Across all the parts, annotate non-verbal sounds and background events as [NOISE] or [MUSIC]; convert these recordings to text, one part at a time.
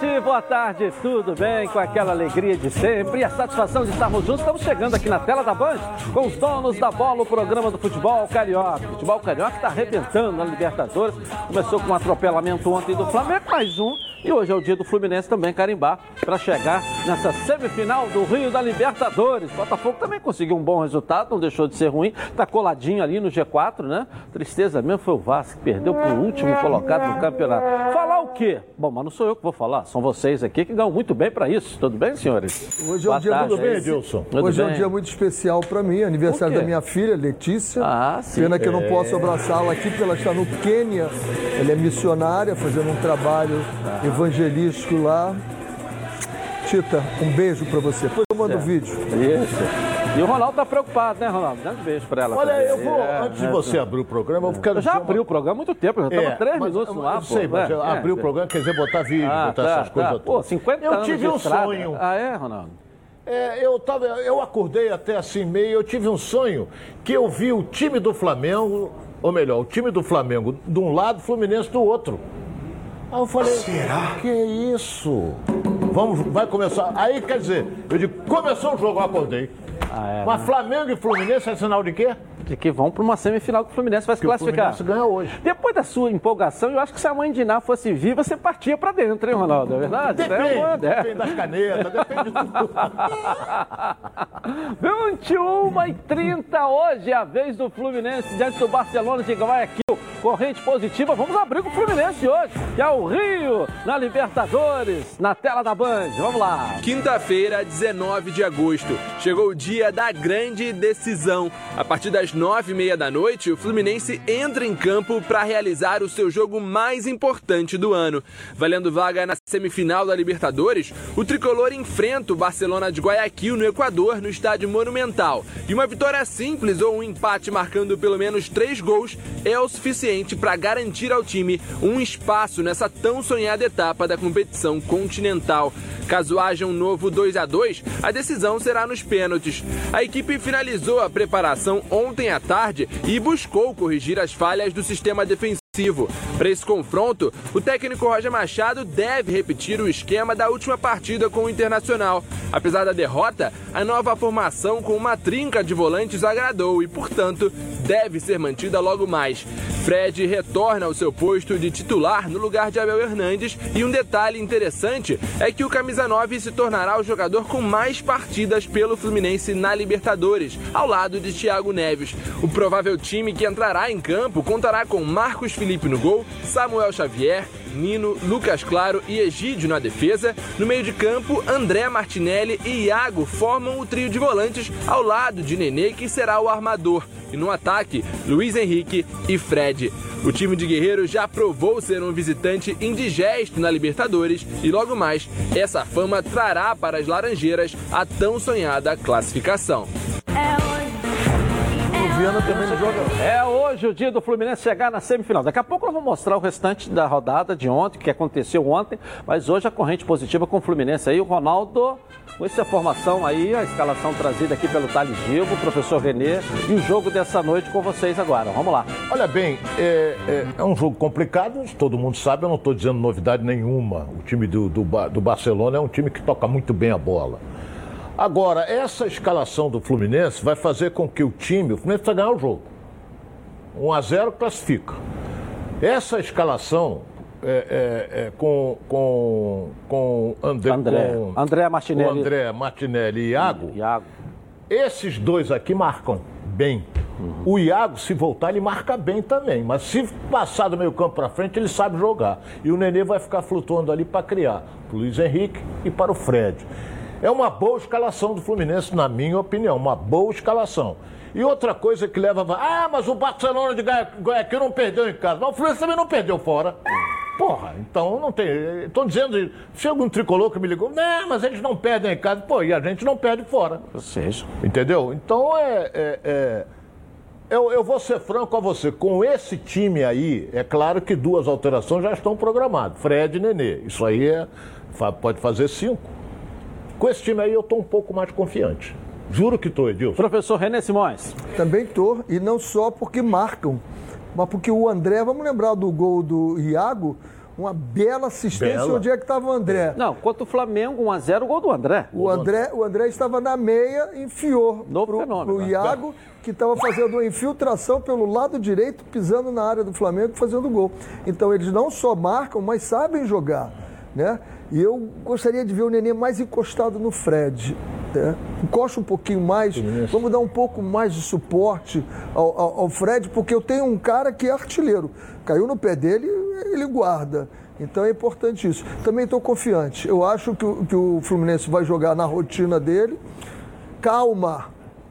gente, boa tarde, tudo bem? Com aquela alegria de sempre e a satisfação de estarmos juntos. Estamos chegando aqui na tela da Band com os donos da bola, o programa do futebol carioca. O futebol carioca está arrebentando na Libertadores. Começou com um atropelamento ontem do Flamengo, mais um e hoje é o dia do Fluminense também carimbar para chegar nessa semifinal do Rio da Libertadores. Botafogo também conseguiu um bom resultado, não deixou de ser ruim. Está coladinho ali no G4, né? Tristeza mesmo foi o Vasco que perdeu para o último colocado no campeonato. Falar o quê? Bom, mas não sou eu que vou falar, são vocês aqui que ganham muito bem para isso. Tudo bem, senhores? Hoje é um dia muito bem, Edilson. Hoje é um dia muito especial para mim, aniversário da minha filha, Letícia. Ah, sim. Pena que eu não posso abraçá-la aqui, porque ela está no Quênia. Ela é missionária, fazendo um trabalho ah evangelístico lá. Tita, um beijo para você. Depois eu mando o é. vídeo. Isso. E o Ronaldo tá preocupado, né, Ronaldo? Dá um beijo para ela. Olha, também. eu vou, é, antes de é, você abrir o programa, eu quero. Eu já abri uma... o programa há muito tempo, já estava é, três mas, minutos lá. Eu sei, pô, mas é, abrir o é. programa quer dizer botar vídeo, ah, botar tá, essas tá. coisas. Pô, 50 eu anos. Eu tive um estrada. sonho. Ah, é, Ronaldo? É, eu, tava, eu acordei até assim meio, eu tive um sonho que eu vi o time do Flamengo, ou melhor, o time do Flamengo de um lado, o Fluminense do outro. Aí eu falei, será? Que é isso? Vamos, vai começar. Aí quer dizer, eu digo, começou o jogo, eu acordei. Ah, é, Mas né? Flamengo e Fluminense é sinal de quê? De que vão para uma semifinal que o Fluminense vai se classificar. O Fluminense ganha hoje. Depois da sua empolgação, eu acho que se a mãe de Iná fosse viva, você partia para dentro, hein, Ronaldo? É verdade? Depende, é depende das canetas, depende de tudo. [LAUGHS] 21 e 30 hoje é a vez do Fluminense diante do Barcelona de Guayaquil corrente positiva. Vamos abrir com o Fluminense hoje, que é o Rio, na Libertadores, na tela da Band. Vamos lá. Quinta-feira, 19 de agosto. Chegou o dia da grande decisão. A partir das nove e meia da noite, o Fluminense entra em campo para realizar o seu jogo mais importante do ano. Valendo vaga na semifinal da Libertadores, o tricolor enfrenta o Barcelona de Guayaquil no Equador, no estádio Monumental. E uma vitória simples ou um empate marcando pelo menos três gols é o suficiente para garantir ao time um espaço nessa tão sonhada etapa da competição continental. Caso haja um novo 2 a 2 a decisão será nos pênaltis. A equipe finalizou a preparação ontem à tarde e buscou corrigir as falhas do sistema defensivo para esse confronto, o técnico Roger Machado deve repetir o esquema da última partida com o Internacional. Apesar da derrota, a nova formação com uma trinca de volantes agradou e, portanto, deve ser mantida logo mais. Fred retorna ao seu posto de titular no lugar de Abel Hernandes e um detalhe interessante é que o camisa 9 se tornará o jogador com mais partidas pelo Fluminense na Libertadores, ao lado de Thiago Neves. O provável time que entrará em campo contará com Marcos Felipe no gol, Samuel Xavier, Nino, Lucas Claro e Egídio na defesa. No meio de campo, André Martinelli e Iago formam o trio de volantes ao lado de Nenê, que será o armador. E no ataque, Luiz Henrique e Fred. O time de Guerreiro já provou ser um visitante indigesto na Libertadores e logo mais, essa fama trará para as Laranjeiras a tão sonhada classificação. Viana também não joga. É hoje o dia do Fluminense chegar na semifinal. Daqui a pouco eu vou mostrar o restante da rodada de ontem, que aconteceu ontem, mas hoje a corrente positiva com o Fluminense aí, o Ronaldo, com essa formação aí, a escalação trazida aqui pelo Thales Gilbo, o professor Renê, e o jogo dessa noite com vocês agora. Vamos lá. Olha bem, é, é, é um jogo complicado, todo mundo sabe, eu não estou dizendo novidade nenhuma. O time do, do, do Barcelona é um time que toca muito bem a bola. Agora, essa escalação do Fluminense vai fazer com que o time, o Fluminense vai ganhar o jogo. 1 a 0 classifica. Essa escalação é, é, é, com, com, com, André, André, com, André Martinelli. Com André Martinelli e Iago, Iago. Esses dois aqui marcam bem. Uhum. O Iago, se voltar, ele marca bem também. Mas se passar do meio campo para frente, ele sabe jogar. E o Nenê vai ficar flutuando ali para criar. Para o Luiz Henrique e para o Fred. É uma boa escalação do Fluminense, na minha opinião, uma boa escalação. E outra coisa que leva. Ah, mas o Barcelona de Guayaquil não perdeu em casa. Mas o Fluminense também não perdeu fora. Porra, então não tem. Estou dizendo, chega um tricolor que me ligou, não, mas eles não perdem em casa. Pô, e a gente não perde fora. Seja. Entendeu? Então é. é, é eu, eu, vou ser franco a você, com esse time aí, é claro que duas alterações já estão programadas. Fred e Nenê. Isso aí é, pode fazer cinco. Com esse time aí eu estou um pouco mais confiante. Juro que estou, Edilson. Professor René Simões. Também estou, e não só porque marcam, mas porque o André, vamos lembrar do gol do Iago, uma bela assistência. Bela. Onde é que estava o André? Não, contra o Flamengo, 1x0, o gol do André. O André, o André estava na meia, enfiou Novo pro, fenômeno, pro né? Iago, que estava fazendo uma infiltração pelo lado direito, pisando na área do Flamengo, fazendo gol. Então eles não só marcam, mas sabem jogar. Né? E eu gostaria de ver o Nenê mais encostado no Fred. Né? Encosta um pouquinho mais, vamos dar um pouco mais de suporte ao, ao- ao Fred, porque eu tenho um cara que é artilheiro. Caiu no pé dele, ele guarda. Então é importante isso. Também estou confiante. Eu acho que o, que o Fluminense vai jogar na rotina dele. Calma,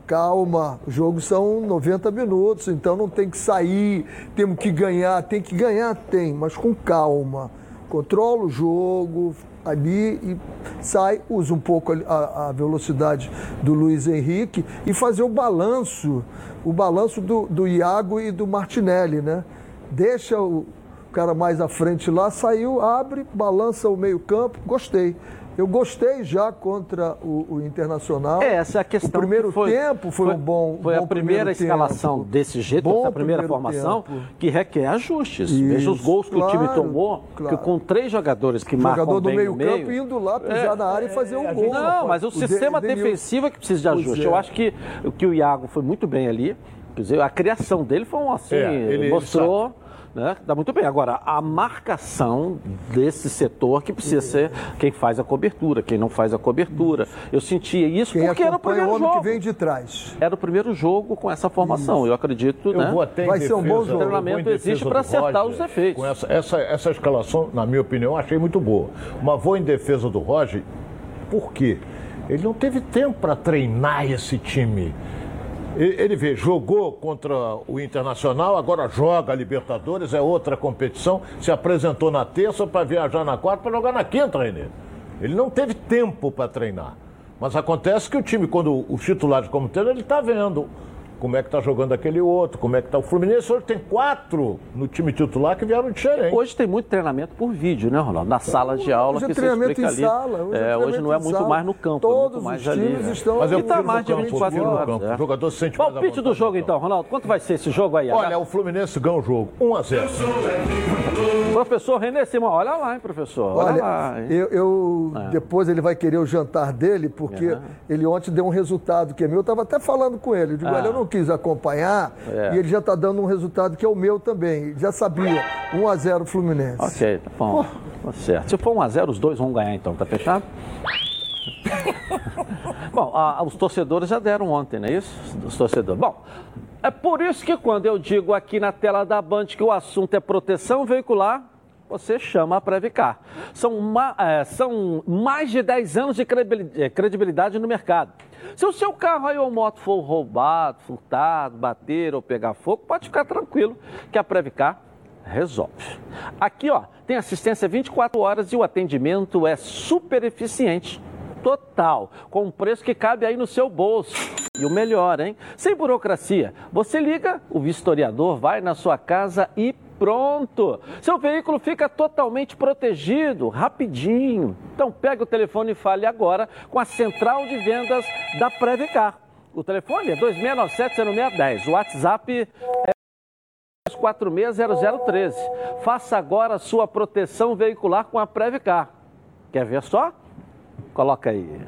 calma. Os jogos são 90 minutos, então não tem que sair, temos que ganhar. Tem que ganhar, tem, mas com calma. Controla o jogo ali e sai, usa um pouco a, a velocidade do Luiz Henrique e fazer o balanço, o balanço do, do Iago e do Martinelli, né? Deixa o cara mais à frente lá, saiu, abre, balança o meio-campo. Gostei. Eu gostei já contra o, o Internacional. É, essa é a questão. O primeiro foi, tempo foi, um bom. Foi bom a primeira escalação tempo. desse jeito, Bom essa primeira formação, tempo. que requer ajustes. Isso, Veja os gols que o time claro, tomou, claro. que com três jogadores que Jogador marcam do bem meio no campo meio. indo lá pisar na área e fazer um a gol. Não, mas o, De- sistema Denilson. defensivo é que precisa de ajuste. é. Eu acho que, que o Iago foi muito bem ali. Quer dizer, a criação dele foi um assim, É, ele- ele mostrou. Né? Dá muito bem. Agora, a marcação desse setor que precisa ser quem faz a cobertura, quem não faz a cobertura. Eu sentia isso Quem porque era o primeiro o homem jogo. que vem de trás. Era o primeiro jogo com essa formação. Eu acredito, Eu né? vou até Vai ser um bom jogo. em Treinamento existe pra acertar Roger, os defeitos. Com essa, essa, essa escalação, na minha opinião, eu achei muito boa. Mas vou em defesa do Roger, por quê? Ele não teve tempo para treinar esse time. Ele, vê, jogou contra o Internacional, agora joga a Libertadores, é outra competição. Se apresentou na terça para viajar na quarta para jogar na quinta, Renê. Ele não teve tempo para treinar. Mas acontece que o time, quando os titulares como treino, ele está vendo como é que está jogando aquele outro, como é que está. O Fluminense hoje tem quatro no time titular que vieram de Xerém. Hoje tem muito treinamento por vídeo, né, Ronaldo? Na sala de aula Hoje é que você treinamento explica em ali. sala, hoje é é, hoje não é muito sala. mais no campo, Todos é muito mais os ali. times né? estão- Mas eu tá mais no de campo, 24 prefiro no horas. é. O jogador se sente Palpite do jogo, campo. então, Ronaldo. Quanto vai ser esse jogo aí? Olha, o Fluminense ganha o jogo 1 a 0 Professor René Simão, olha lá, hein, professor? Olha, Olha, lá. hein? eu, eu- depois ele vai querer o jantar dele, porque É. ele ontem deu um resultado que é meu. Eu estava até falando com ele. Eu digo, Ah. olha, eu não quis acompanhar É. e ele já está dando um resultado que é o meu também. Ele já sabia. 1 a 0 Fluminense. Ok, tá bom. Tá certo. Se for 1x0, os dois vão ganhar então, tá fechado? [LAUGHS] Bom, a- os torcedores já deram ontem, não é isso? Os torcedores. Bom, é por isso que quando eu digo aqui na tela da Band que o assunto é proteção veicular, você chama a Previcar. São, é, são mais de 10 anos de é, credibilidade no mercado. Se o seu carro aí ou moto for roubado, furtado, bater ou pegar fogo, pode ficar tranquilo que a Previcar resolve. Aqui, ó, tem assistência 24 horas e o atendimento é super eficiente. Total, com um preço que cabe aí no seu bolso. E o melhor, hein? Sem burocracia. Você liga, o vistoriador vai na sua casa e pronto. Seu veículo fica totalmente protegido, rapidinho. Então pegue o telefone e fale agora com a central de vendas da Previcar. O telefone é 2697-0610. O WhatsApp é 460013. Faça agora a sua proteção veicular com a Previcar. Quer ver só? Coloca aí.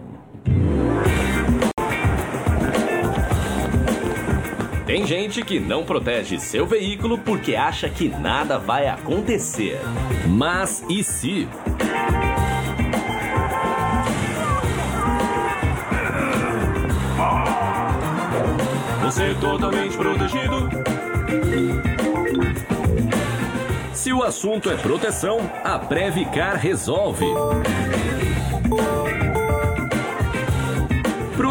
Tem gente que não protege seu veículo porque acha que nada vai acontecer. Mas e se? Você é totalmente protegido. Se o assunto é proteção, a Previcar resolve.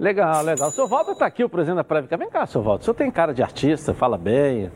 Legal, legal. O seu Walter está aqui, o presidente da Previcar. Vem cá, seu Walter. O senhor tem cara de artista, fala bem,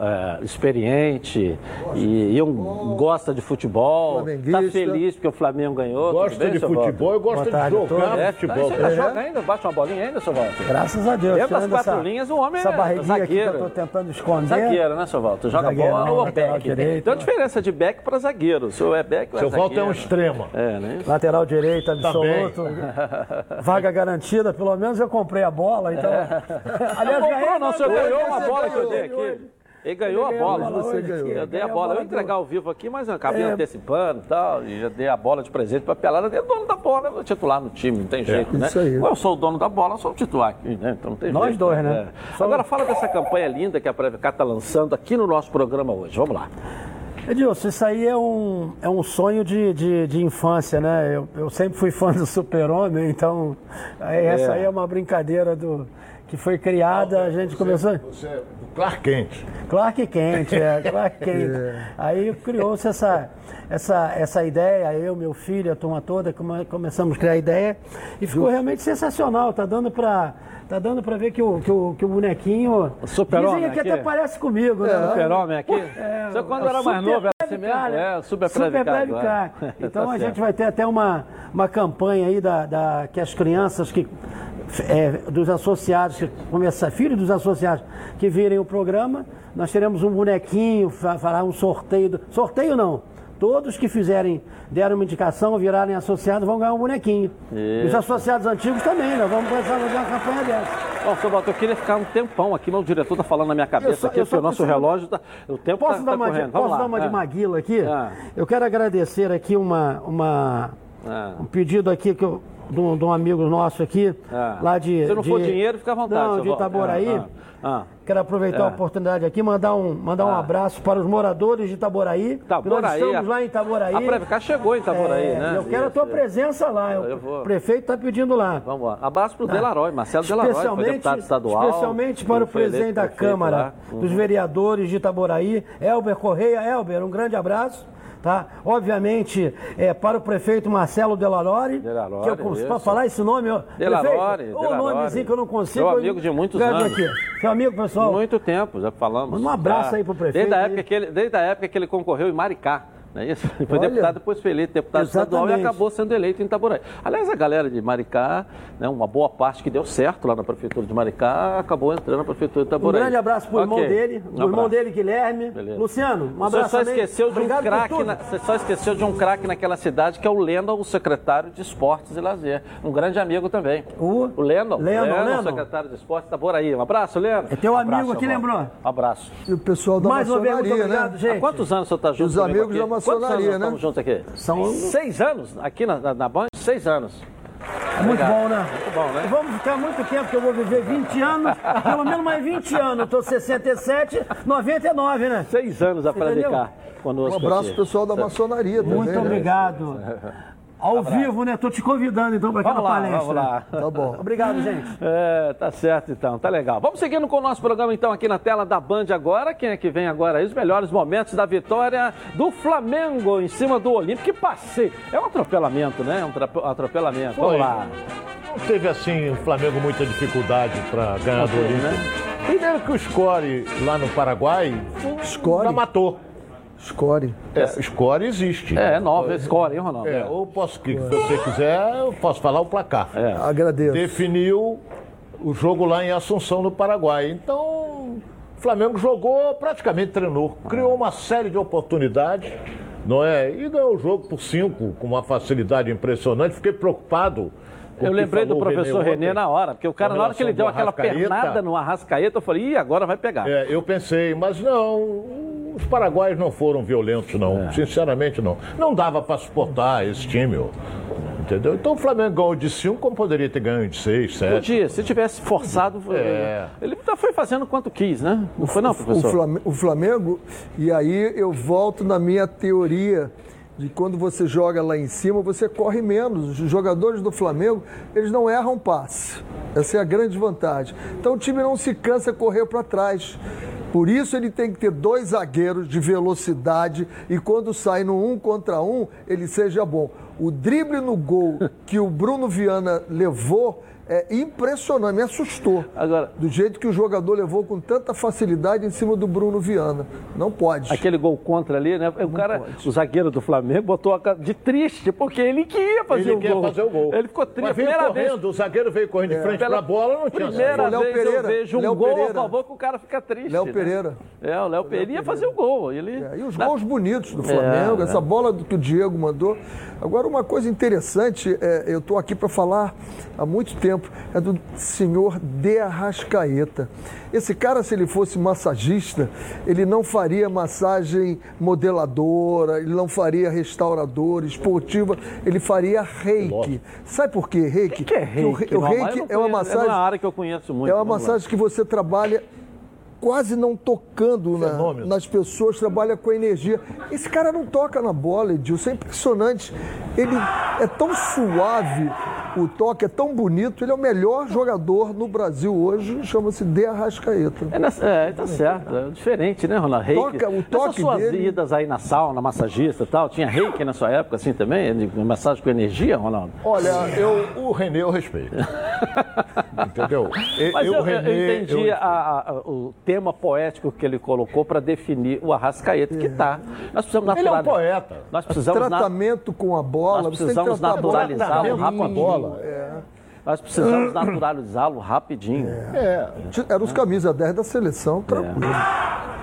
é, experiente e, e um, gosta de futebol. Está feliz porque o Flamengo ganhou. Gosta bem, de futebol e gosta de jogar é, futebol. Você ainda joga ainda? Baixa uma bolinha ainda, seu Walter? Graças a Deus. Dentro das quatro essa, linhas, o homem essa é barriguinha zagueiro. aqui que eu tô tentando esconder. Zagueiro, né, seu Walter? Joga Zagueiro, bola ou back? direito. Tem uma diferença de back para zagueiro. O senhor é back ou é Seu Walter é um extremo. É, né? Lateral direito, bem. absoluto. [LAUGHS] Vaga garantida, pelo menos eu comprei a bola, então. Não [LAUGHS] Aliás, comprou, ganhei não. O senhor ganhou uma bola que eu dei aqui. Ele ganhou a Ele ganhou bola. a bola Você ganhou. Eu dei a bola, eu ia entregar ao vivo aqui, mas eu acabei É. antecipando e tal, e já dei a bola de presente para pelada. É dono da bola, é o titular no time, não tem jeito, né? Isso aí. Ou eu sou o dono da bola, eu sou o titular aqui, né? Então não tem Nós jeito. dois, né? É. Agora fala dessa campanha linda que a Previcar está lançando aqui no nosso programa hoje. Vamos lá. Edilson, isso aí é um, é um sonho de, de, de infância, né? Eu, eu sempre fui fã do Super-Homem, então aí essa aí é uma brincadeira do, que foi criada, a gente começou. Você é do Clark Kent. Clark Kent, é, [LAUGHS] Clark Kent. Aí criou-se essa, essa, essa ideia, eu, meu filho, a turma toda, come- começamos a criar a ideia e ficou realmente sensacional. Tá dando para tá dando para ver que o, que o, que o bonequinho. O super-homem Dizem que aqui? até parece comigo, né? Super-homem aqui. É, Você quando é o era mais novo era assim mesmo? Né? É, o Super Super agora. [LAUGHS] Então Tá a gente certo. vai ter até uma, uma campanha aí da, da- que as crianças que é, dos associados, que começa, filhos dos associados que virem o programa, nós teremos um bonequinho, fa- fará um sorteio. do- sorteio não. Todos que fizerem, deram uma indicação, virarem associados, vão ganhar um bonequinho. E os associados antigos também, nós vamos começar a fazer uma campanha dessa. Bom, seu Walter, eu queria ficar um tempão aqui, mas o diretor está falando na minha cabeça só- aqui, porque o nosso preciso- relógio tá. O tempo Posso, está dar, uma, de, correndo. Vamos posso lá. dar uma de É. Maguila aqui? Ah. Eu quero agradecer aqui uma, uma, Ah. um pedido aqui que eu, de, um, de um amigo nosso aqui, Ah. lá de... Se não de- for dinheiro, fica à vontade. Não, de. Itaboraí. Ah, ah. Quero aproveitar É. a oportunidade aqui, mandar um, mandar um Ah. abraço para os moradores de Itaboraí. Itaboraí, Nós estamos a- lá em Itaboraí. A Previcar chegou em Itaboraí, É, né? Eu quero a tua Isso. presença lá. Eu vou. O prefeito está pedindo lá. Vamos lá. Abraço para o Delaroy, Marcelo Delaroy, foi deputado estadual. Ah. especialmente para o presidente da prefeito Câmara lá. dos Vereadores de Itaboraí, Elber Correia. Elber, um grande abraço. Tá? Obviamente, é, para o prefeito Marcelo Delarore, Delarore, que eu cons- isso. para falar esse nome, prefeito, Delarore. o nomezinho que eu não consigo. Meu eu- amigo de muitos anos. Aqui. Seu amigo, pessoal. Muito tempo, já falamos. Manda um abraço Já. aí pro prefeito Desde a época que ele, desde a época que ele concorreu em Maricá. Não é isso? Ele [LAUGHS] foi Olha. deputado, depois foi eleito deputado estadual e Exatamente. acabou sendo eleito em Itaboraí. Aliás, a galera de Maricá, né, uma boa parte que deu certo lá na prefeitura de Maricá, acabou entrando na prefeitura de Um Itaboraí. grande abraço pro irmão Ok. dele, Um pro irmão dele, Guilherme. Beleza. Luciano, um Você abraço só também. esqueceu de um Obrigado craque, na- você só esqueceu de um craque naquela cidade que é o Lendon, o secretário de Esportes e Lazer. Um grande amigo também. O? O Lendon. Lendon, Lendon. secretário de Esportes de Itaboraí. Um abraço, Lendon. É teu Um amigo abraço, aqui, irmão. lembrou? Um abraço. E o pessoal da Mais uma vez, muito maçonaria, obrigado, né? gente. Há quantos anos você está junto Os amigos aqui? da maçonaria, Quantos anos nós né? estamos juntos aqui? São- Seis anos aqui na, na, na Band? Seis anos. É muito Obrigado. bom, né? Muito bom, né? Vamos ficar muito tempo, que eu vou viver 20 anos, pelo menos mais 20 anos. Eu tô 67, 99, né? Seis anos a predicar conosco Um abraço aqui. pessoal da maçonaria também. Muito né? obrigado. [LAUGHS] Ao vivo, né? Tô te convidando então para aquela Vamos lá, palestra. vamos lá. Tá bom. [LAUGHS] Obrigado, gente. É, tá certo então, tá legal. Vamos seguindo com o nosso programa então aqui na tela da Band agora. Quem é que vem agora aí? Os melhores momentos da vitória do Flamengo em cima do Olímpico. Que passeio! É um atropelamento, né? É um atropelamento. Foi. Vamos lá. Não teve assim, o Flamengo muita dificuldade para ganhar do teve, Olímpico. né? Primeiro que o Score lá no Paraguai Score? já matou. Score. É, Score existe. É, é nova, é score, hein, Ronaldo? É, ou posso, que se você quiser, eu posso falar o placar. É. Agradeço. Definiu o jogo lá em Assunção, no Paraguai. Então, o Flamengo jogou, praticamente treinou, criou uma série de oportunidades, não é? E ganhou o jogo por cinco, com uma facilidade impressionante. Fiquei preocupado. Eu lembrei do professor René Renê ontem. na hora, porque o cara, na hora que ele deu aquela pernada no Arrascaeta, eu falei, ih, agora vai pegar. É, eu pensei, mas não, os paraguaios não foram violentos, não. Sinceramente, não. Não dava para suportar esse time, ó. entendeu? Então o Flamengo ganhou de 5, como poderia ter ganho de 6, 7. Podia, se tivesse forçado, É. ele já foi fazendo quanto quis, né? Não foi não, O professor? Flamengo, o Flamengo, e aí eu volto na minha teoria de quando você joga lá em cima, você corre menos. Os jogadores do Flamengo, eles não erram passe. Essa é a grande vantagem. Então o time não se cansa de correr para trás. Por isso ele tem que ter dois zagueiros de velocidade e quando sai no um contra um, ele seja bom. O drible no gol que o Bruno Viana levou é impressionante, me assustou. Agora- do jeito que o jogador levou com tanta facilidade em cima do Bruno Viana. Não pode. Aquele gol contra ali, né? O cara, o zagueiro do Flamengo botou a cara de triste, porque ele queria fazer Ele o gol. fazer o gol. Ele ficou triste. Mas veio Primeira correndo, vez, o zagueiro veio correndo de frente pela pra bola, não tinha primeira. Léo vez Pereira, eu vejo um Léo gol Pereira. a favor que o cara fica triste. Léo né? Pereira. É, o Léo Pereira ia fazer o gol. Ele... É, e os Na- gols bonitos do Flamengo, É, essa é. bola do que o Diego mandou. Agora, uma coisa interessante, é, eu estou aqui para falar há muito tempo, é do senhor De Arrascaeta. Esse cara, se ele fosse massagista, ele não faria massagem modeladora, ele não faria restauradora, esportiva, ele faria reiki. Sabe por quê? Reiki? O que é Porque o reiki? re- O reiki não é uma massagem. É uma área que eu conheço muito. É uma massagem que você trabalha quase não tocando na- nas pessoas, trabalha com energia. Esse cara não toca na bola, Edilson, é impressionante. Ele é tão suave, o toque é tão bonito, ele é o melhor jogador no Brasil hoje, chama-se De Arrascaeta. É, nessa- é, tá certo. É diferente, né, Ronaldo? Reiki. Toca- o toque suas dele- idas aí na sauna, massagista e tal, tinha reiki na sua época assim também? De massagem com energia, Ronaldo? Olha, eu, o Renê eu respeito. [LAUGHS] Entendeu? E- Mas eu, eu- eu entendi eu- a- a- o tema poético que ele colocou para definir o Arrascaeta, que tá. Nós precisamos Ele é um naturalizar. poeta. Nós precisamos, na- Tratamento com a bola, Nós precisamos tratar a bola naturalizá-lo com rapidinho. é. nós precisamos naturalizá-lo rapidinho. É, Era os camisa 10 da seleção, tranquilo.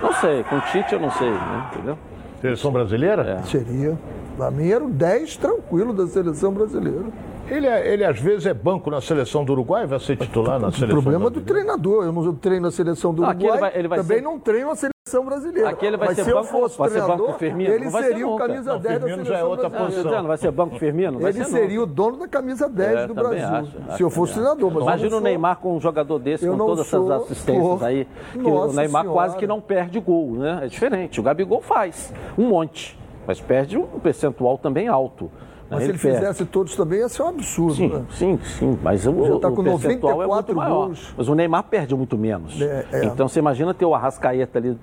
Não sei, com o Tite eu não sei, né? Entendeu? seleção brasileira? Seria. Pra mim era o 10 tranquilo da seleção brasileira. Ele, é- ele às vezes é banco na seleção do Uruguai, vai ser titular na O seleção problema é do treinador. Eu não treino a seleção do Não, Uruguai, ele vai- ele vai também ser- não treino a seleção brasileira. Aqui ele vai Mas ser se eu banco- fosse vai ser banco treinador, Firmino, ele não seria o nunca. camisa Não, 10 da Firmino seleção já é outra brasileira. Eu posição. dizendo, vai ser banco Firmino? Vai Ele ser seria não. o dono da camisa 10 É, do Brasil. acho, se eu fosse também. treinador, mas eu Imagina não o. Neymar com um jogador desse, Eu com não todas essas assistências aí. Que o Neymar senhora. quase que não perde gol, né? É diferente. O Gabigol faz um monte, mas perde um percentual também alto. Mas se ele perde. fizesse todos também, ia ser um absurdo. Sim, né? sim, sim. Mas o, Já tá o com percentual é muito 94 maior. gols. Mas o Neymar perde muito menos. É, é. Então você imagina ter o Arrascaeta ali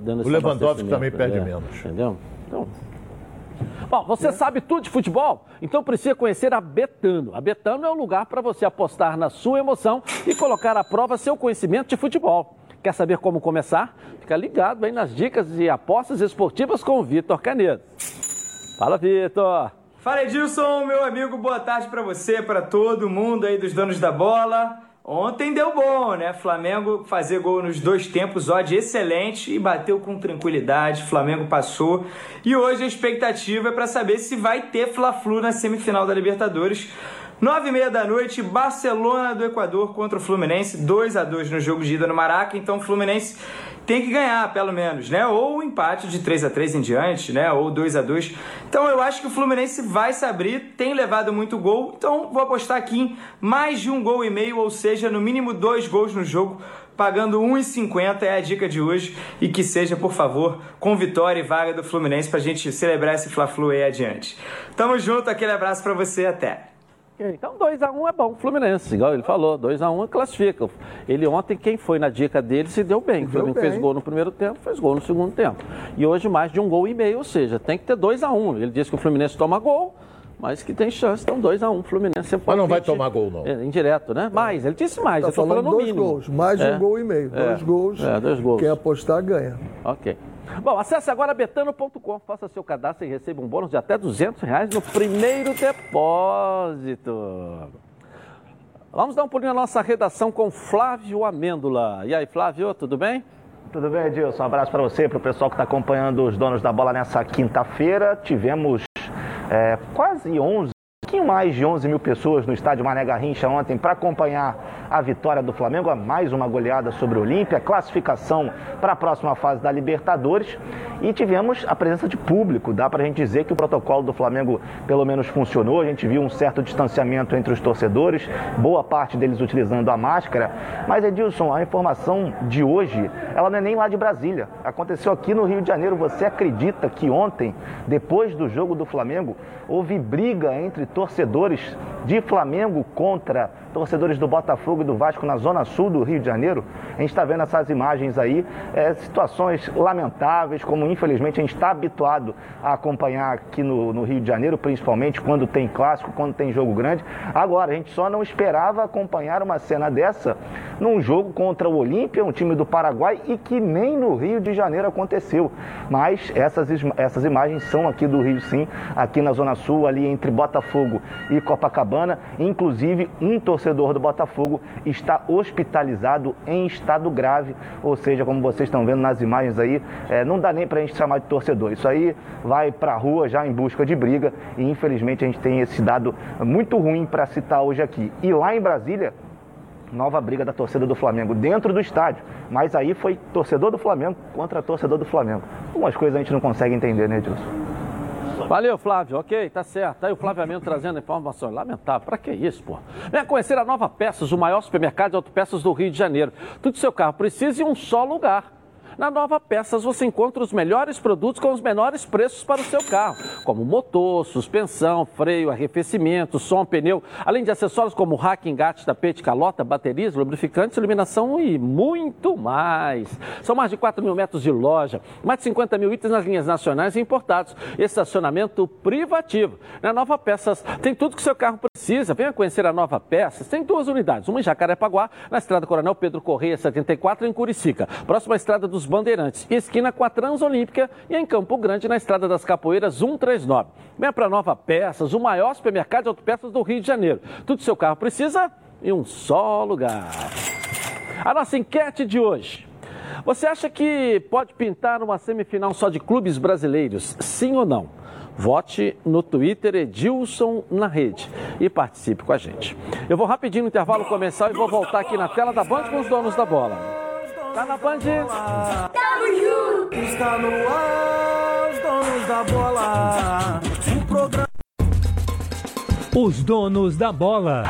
dando esse O Lewandowski também perde né? menos. Entendeu? Então. Bom, você sabe tudo de futebol? Então precisa conhecer a Betano. A Betano é um lugar para você apostar na sua emoção e colocar à prova seu conhecimento de futebol. Quer saber como começar? Fica ligado aí nas dicas e apostas esportivas com o Vitor Canedo. Fala, Vitor! Fala Edilson, meu amigo, boa tarde pra você, pra todo mundo aí dos donos da bola. Ontem deu bom, né? Flamengo fazer gol nos dois tempos, odd excelente e bateu com tranquilidade. Flamengo passou. E hoje a expectativa é pra saber se vai ter Fla-Flu na semifinal da Libertadores. Nove e meia da noite, Barcelona do Equador contra o Fluminense, 2 a 2 no jogo de ida no Maraca. Então o Fluminense tem que ganhar, pelo menos, né? Ou um empate de 3 a 3 em diante, né? Ou 2 a 2 Então eu acho que o Fluminense vai se abrir, tem levado muito gol. Então vou apostar aqui em mais de um gol e meio, ou seja, no mínimo dois gols no jogo. Pagando 1,50 é a dica de hoje. E que seja, por favor, com vitória e vaga do Fluminense pra gente celebrar esse Fla-Flu aí adiante. Tamo junto, aquele abraço pra você até. Então 2x1 é bom, Fluminense, igual ele falou, 2x1 classifica. Ele ontem, quem foi na dica dele, se deu bem. O Flamengo bem. fez gol no primeiro tempo, fez gol no segundo tempo. E hoje mais de um gol e meio, ou seja, tem que ter 2x1. Ele disse que o Fluminense toma gol, mas que tem chance, então 2x1 Fluminense. é Mas não vai tomar gol, não. É, indireto, né? Mais, ele disse mais, Tá eu tô falando falando dois mínimo. gols, mais de É. um gol e meio. É. Dois gols. É, dois gols. Quem apostar ganha. Ok. Bom, acesse agora betano.com, faça seu cadastro e receba um bônus de até 200 reais no primeiro depósito. Vamos dar um pulinho na nossa redação com Flávio Amêndola. E aí, Flávio, tudo bem? Tudo bem, Edilson? Um abraço para você, para o pessoal que está acompanhando os donos da bola nessa quinta-feira. Tivemos é, quase 11, um pouquinho mais de 11 mil pessoas no estádio Mané Garrincha ontem para acompanhar a vitória do Flamengo, a mais uma goleada sobre o Olímpia, classificação para a próxima fase da Libertadores. E tivemos a presença de público, dá para a gente dizer que o protocolo do Flamengo pelo menos funcionou. A gente viu um certo distanciamento entre os torcedores, boa parte deles utilizando a máscara. Mas, Edilson, a informação de hoje, ela não é nem lá de Brasília. Aconteceu aqui no Rio de Janeiro. Você acredita que ontem, depois do jogo do Flamengo, houve briga entre torcedores de Flamengo contra torcedores do Botafogo e do Vasco na zona sul do Rio de Janeiro. A gente está vendo essas imagens aí, é, situações lamentáveis, como infelizmente a gente está habituado a acompanhar aqui no, no, Rio de Janeiro, principalmente quando tem clássico, quando tem jogo grande. Agora, a gente só não esperava acompanhar uma cena dessa num jogo contra o Olímpia, um time do Paraguai, e que nem no Rio de Janeiro aconteceu. Mas essas, essas imagens são aqui do Rio, sim, aqui na Zona Sul, ali entre Botafogo e Copacabana. Inclusive, um torcedor do Botafogo está hospitalizado em estado grave, ou seja, como vocês estão vendo nas imagens aí, é, não dá nem para a gente chamar de torcedor. Isso aí vai para a rua já em busca de briga e infelizmente a gente tem esse dado muito ruim para citar hoje aqui. E lá em Brasília, nova briga da torcida do Flamengo dentro do estádio. Mas aí foi torcedor do Flamengo contra torcedor do Flamengo. Algumas coisas a gente não consegue entender, né, Edilson? Valeu, Flávio. Ok, tá certo. Aí o Flávio Amendo trazendo informações. Lamentável. Pra que isso, pô? Venha conhecer a Nova Peças, o maior supermercado de autopeças do Rio de Janeiro. Tudo seu carro precisa em um só lugar. Na Nova Peças você encontra os melhores produtos com os menores preços para o seu carro, como motor, suspensão, freio, arrefecimento, som, pneu, além de acessórios como rack, engate, tapete, calota, baterias, lubrificantes, iluminação e muito mais. São mais de 4 mil metros de loja, mais de 50 mil itens nas linhas nacionais e importados, estacionamento privativo. Na Nova Peças tem tudo que seu carro precisa. Venha conhecer a Nova Peças. Tem duas unidades, uma em Jacarepaguá, na estrada Coronel Pedro Correia 74, em Curicica, próxima à estrada dos Bandeirantes, esquina com a Transolímpica e em Campo Grande, na Estrada das Capoeiras 139. Venha para Nova Peças, o maior supermercado de autopeças do Rio de Janeiro. Tudo seu carro precisa em um só lugar. A nossa enquete de hoje. Você acha que pode pintar uma semifinal só de clubes brasileiros? Sim ou não? Vote no Twitter Edilson na rede e participe com a gente. Eu vou rapidinho no intervalo começar e vou voltar aqui na tela da Band com os donos da bola. Tá na Band. Tamo junto. Está no ar, os donos da bola. O programa. Os donos da bola.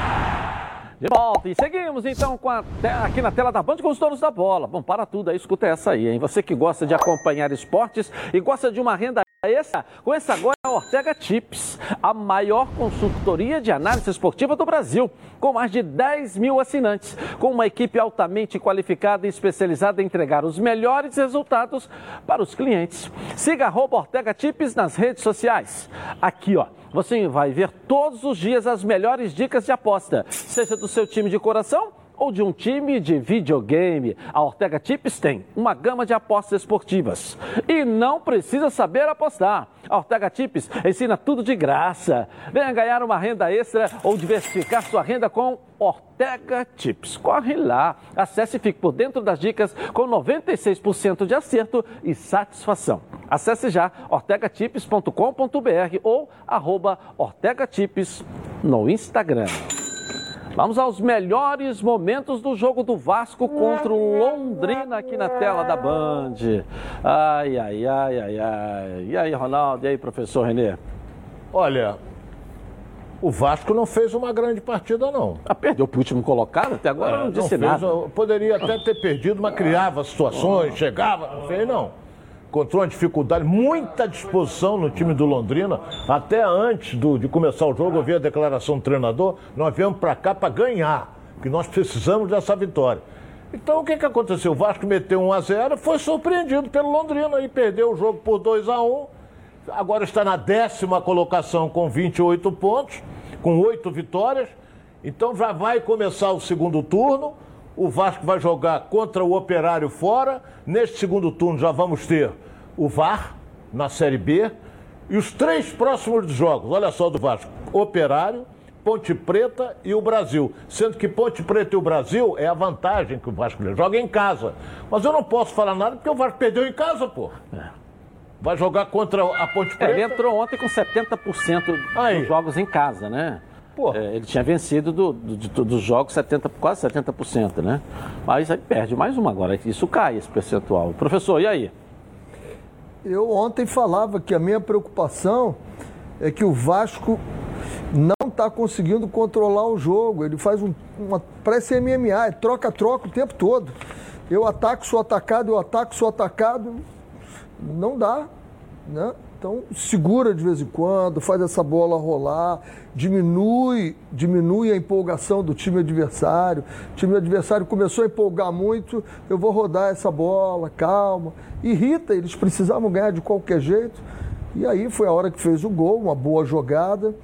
De volta e seguimos então com a, aqui na tela da Band com os donos da bola. Bom, para tudo aí, escuta essa aí, hein? Você que gosta de acompanhar esportes e gosta de uma renda essa, com essa agora é a Ortega Tips, a maior consultoria de análise esportiva do Brasil, com mais de 10 mil assinantes, com uma equipe altamente qualificada e especializada em entregar os melhores resultados para os clientes. Siga a Ortega Tips nas redes sociais. Aqui, ó, você vai ver todos os dias as melhores dicas de aposta, seja do seu time de coração ou de um time de videogame, a Ortega Tips tem uma gama de apostas esportivas e não precisa saber apostar. A Ortega Tips ensina tudo de graça. Venha ganhar uma renda extra ou diversificar sua renda com Ortega Tips. Corre lá, acesse e fique por dentro das dicas com 96% de acerto e satisfação. Acesse já ortegatips.com.br ou arroba Ortega Tips no Instagram. Vamos aos melhores momentos do jogo do Vasco contra o Londrina aqui na tela da Band. Ai, ai, ai, ai, ai. E aí, Ronaldo? E aí, professor Renê? Olha, o Vasco não fez uma grande partida, não. Ah, perdeu para o último colocado? Até agora é, não disse não fez, nada. Poderia até ter perdido, mas criava situações, chegava, não fez, não encontrou uma dificuldade, muita disposição no time do Londrina. Até antes do, de começar o jogo, eu vi a declaração do treinador: nós viemos para cá para ganhar, que nós precisamos dessa vitória. Então o que, que aconteceu? O Vasco meteu 1 a 0 foi surpreendido pelo Londrina e perdeu o jogo por 2 a 1 Agora está na décima colocação com 28 pontos, com oito vitórias. Então já vai começar o segundo turno. O Vasco vai jogar contra o Operário fora. Neste segundo turno já vamos ter o VAR na Série B. E os três próximos jogos, olha só do Vasco: Operário, Ponte Preta e o Brasil. Sendo que Ponte Preta e o Brasil é a vantagem que o Vasco joga em casa. Mas eu não posso falar nada porque o Vasco perdeu em casa, pô. É. Vai jogar contra a Ponte Preta. É, ele entrou ontem com 70% Aí. dos jogos em casa, né? É, ele tinha vencido do, do, dos jogos 70, quase 70%, né? Mas aí perde mais uma agora. Isso cai, esse percentual. Professor, e aí? Eu ontem falava que a minha preocupação é que o Vasco não está conseguindo controlar o jogo. Ele faz um, uma. Parece MMA, é troca-troca o tempo todo. Eu ataco, sou atacado, eu ataco, sou atacado. Não dá. Né? Então, segura de vez em quando, faz essa bola rolar, diminui, diminui a empolgação do time adversário. O time adversário começou a empolgar muito, eu vou rodar essa bola, calma. Irrita, eles precisavam ganhar de qualquer jeito. E aí foi a hora que fez o gol, uma boa jogada.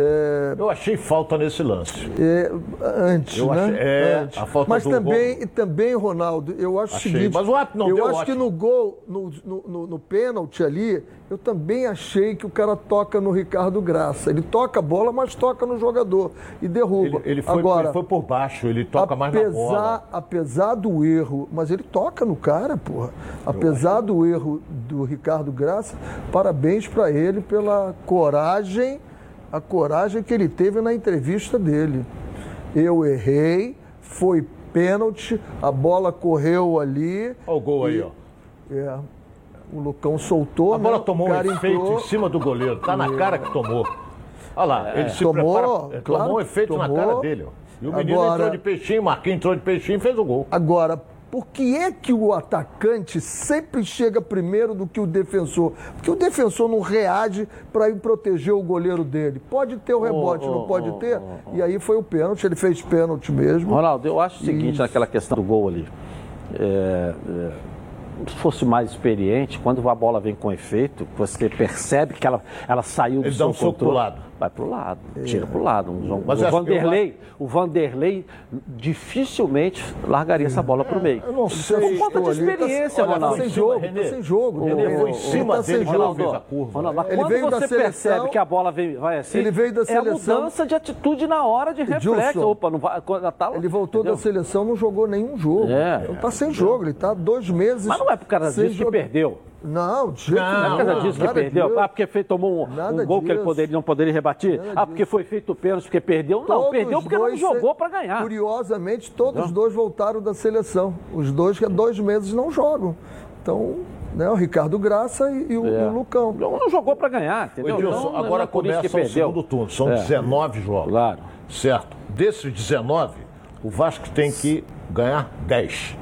É... Eu achei falta nesse lance. É, antes, eu né? Achei, é, antes. a falta Mas do também, gol. também, Ronaldo, eu acho achei. o seguinte. Mas o árbitro não eu acho ótimo. que no gol, no, no, no, no pênalti ali, eu também achei que o cara toca no Ricardo Graça. Ele toca a bola, mas toca no jogador e derruba. Ele, ele foi, Agora, ele foi por baixo, ele toca mais na bola. apesar, apesar do erro, mas ele toca no cara, porra. Apesar do erro do Ricardo Graça, parabéns para ele pela coragem, a coragem que ele teve na entrevista dele. Eu errei, foi pênalti, a bola correu ali. Olha o gol aí, e- ó. É, o Lucão soltou. A bola né? tomou um efeito entrou. em cima do goleiro. Tá na cara que tomou. Olha lá, ele se Tomou, prepara. claro tomou um efeito na tomou. cara dele. Ó. E o menino Agora- entrou de peixinho, Marquinhos entrou de peixinho e fez o gol. Agora, por que é que o atacante sempre chega primeiro do que o defensor? Porque o defensor não reage para ir proteger o goleiro dele. Pode ter o rebote, oh, não pode oh, ter? oh, E aí foi o pênalti, ele fez pênalti mesmo. Ronaldo, eu acho o seguinte naquela questão do gol ali. É, é, se fosse mais experiente, quando a bola vem com efeito, você percebe que ela, ela saiu do Ele dá seu um soco controle, Vai pro lado, tira pro lado. Um- Mas o, Vanderlei, o Vanderlei dificilmente largaria essa bola pro meio. Eu não sei. Por conta de tá- experiência, olha, Ronaldo. Tá sem jogo, tá sem jogo. Ele Renê. foi em Ele cima tá sem dele, jogo. Ronaldo. fez a curva. Ronaldo, Ele quando veio da você seleção- percebe que a bola vem, vai assim, Ele veio da é a seleção- mudança de atitude na hora de reflexo. Edilson, Opa, não vai, tá, Ele voltou entendeu? da seleção, não jogou nenhum jogo. É. Ele tá sem jogo, ele tá dois meses. Mas não é por causa sem disso que perdeu. Não, de jeito Não, Não causa disso que nada perdeu. disso. Ah, porque fez, tomou um, Nada um gol que ele poderia, não poderia rebatir. Nada Ah, porque foi feito pênalti porque perdeu. Não, Todos perdeu porque não jogou se- para ganhar. Curiosamente, todos os dois voltaram da seleção. Os dois que há dois meses não jogam. Então, né, o Ricardo Graça e, e o, É. e o Lucão. Não, não jogou para ganhar, entendeu? Edilson, Então, não é agora isso começa que o perdeu. segundo turno. São É. 19 jogos. Claro. Certo. Desses 19, o Vasco tem que ganhar 10.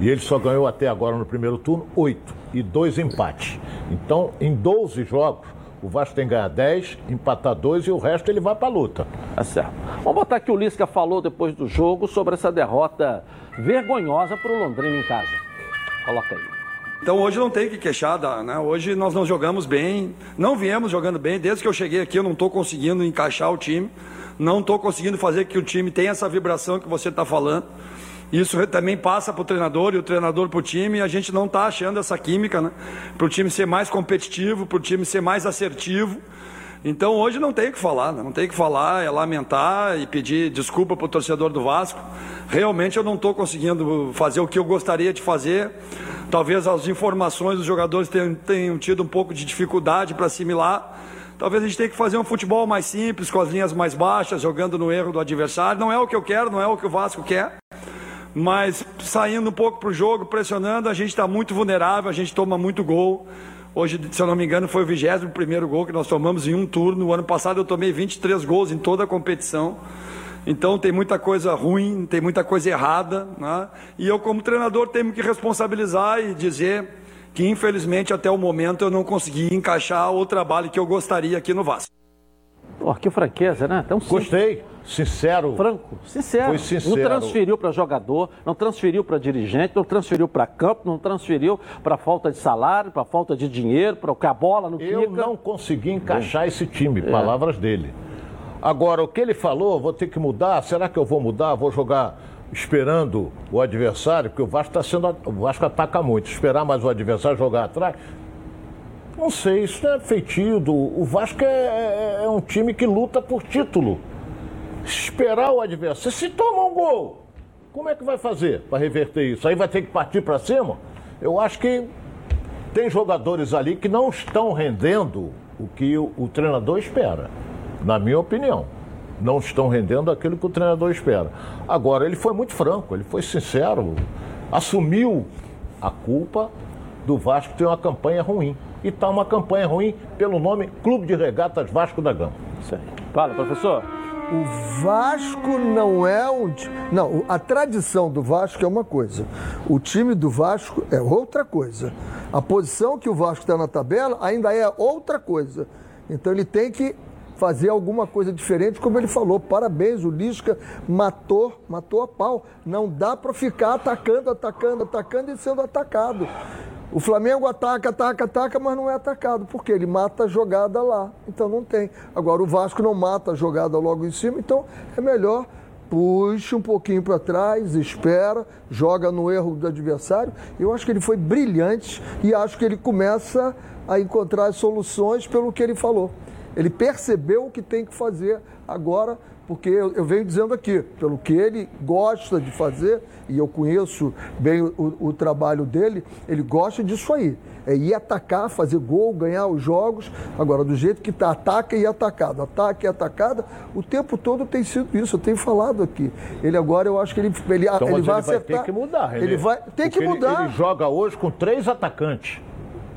E ele só ganhou até agora no primeiro turno 8 e dois empates. Então, em 12 jogos, o Vasco tem que ganhar 10, empatar 2 e o resto ele vai para a luta. Tá certo. Vamos botar aqui o Lisca falou depois do jogo sobre essa derrota vergonhosa para o Londrina em casa. Coloca aí. Então hoje não tem que queixar, da- né? Hoje nós não jogamos bem, não viemos jogando bem. Desde que eu cheguei aqui eu não estou conseguindo encaixar o time, não estou conseguindo fazer que o time tenha essa vibração que você está falando. Isso também passa para o treinador e o treinador para o time. E a gente não está achando essa química, né? Para o time ser mais competitivo, para o time ser mais assertivo. Então hoje não tem o que falar, né? não tem o que falar, é lamentar e pedir desculpa para o torcedor do Vasco. Realmente eu não estou conseguindo fazer o que eu gostaria de fazer. Talvez as informações dos jogadores tenham, tenham tido um pouco de dificuldade para assimilar. Talvez a gente tenha que fazer um futebol mais simples, com as linhas mais baixas, jogando no erro do adversário. Não é o que eu quero, não é o que o Vasco quer. Mas saindo um pouco para o jogo, pressionando, a gente está muito vulnerável, a gente toma muito gol. Hoje, se eu não me engano, foi o 21 primeiro gol que nós tomamos em um turno. O ano passado eu tomei 23 gols em toda a competição. Então tem muita coisa ruim, tem muita coisa errada. Né? E eu, como treinador, tenho que responsabilizar e dizer que, infelizmente, até o momento eu não consegui encaixar o trabalho que eu gostaria aqui no Vasco. Pô, que franqueza, né? Tão. Gostei, sincero. Franco, sincero. Foi sincero. Não transferiu para jogador, não transferiu para dirigente, não transferiu para campo, não transferiu para falta de salário, para falta de dinheiro, para que a bola não Eu fica. não consegui encaixar esse time, palavras dele. Agora, o que ele falou, vou ter que mudar. Será que eu vou mudar? Vou jogar esperando o adversário, porque o Vasco está sendo. O Vasco ataca muito. Esperar mais o adversário jogar atrás. Não sei, isso é feitio. O Vasco é, é- é um time que luta por título. Esperar o adversário. Se toma um gol, como é que vai fazer para reverter isso? Aí vai ter que partir para cima? Eu acho que tem jogadores ali que não estão rendendo o que o, o treinador espera, na minha opinião. Não estão rendendo aquilo que o treinador espera. Agora, ele foi muito franco, ele foi sincero, assumiu a culpa do Vasco ter uma campanha ruim. E está uma campanha ruim pelo nome Clube de Regatas Vasco da Gama. Isso aí. Fala, professor. O Vasco não é um. Não, a tradição do Vasco é uma coisa. O time do Vasco é outra coisa. A posição que o Vasco está na tabela ainda é outra coisa. Então ele tem que fazer alguma coisa diferente, como ele falou. Parabéns, o Lisca matou, matou a pau. Não dá para ficar atacando, atacando, atacando e sendo atacado. O Flamengo ataca, ataca, ataca, mas não é atacado, porque ele mata a jogada lá. Então não tem. Agora o Vasco não mata a jogada logo em cima, então é melhor puxa um pouquinho para trás, espera, joga no erro do adversário. Eu acho que ele foi brilhante e acho que ele começa a encontrar soluções pelo que ele falou. Ele percebeu o que tem que fazer agora, porque eu, eu venho dizendo aqui, pelo que ele gosta de fazer, e eu conheço bem o, o- o trabalho dele, ele gosta disso aí. É ir atacar, fazer gol, ganhar os jogos. Agora, do jeito que está, ataca e atacado, ataque e atacada, o tempo todo tem sido isso, eu tenho falado aqui. Ele agora, eu acho que ele, ele, Então, ele vai ele vai acertar. ter que mudar. Ele, vai, tem que porque ele- mudar. Ele, joga hoje com três atacantes.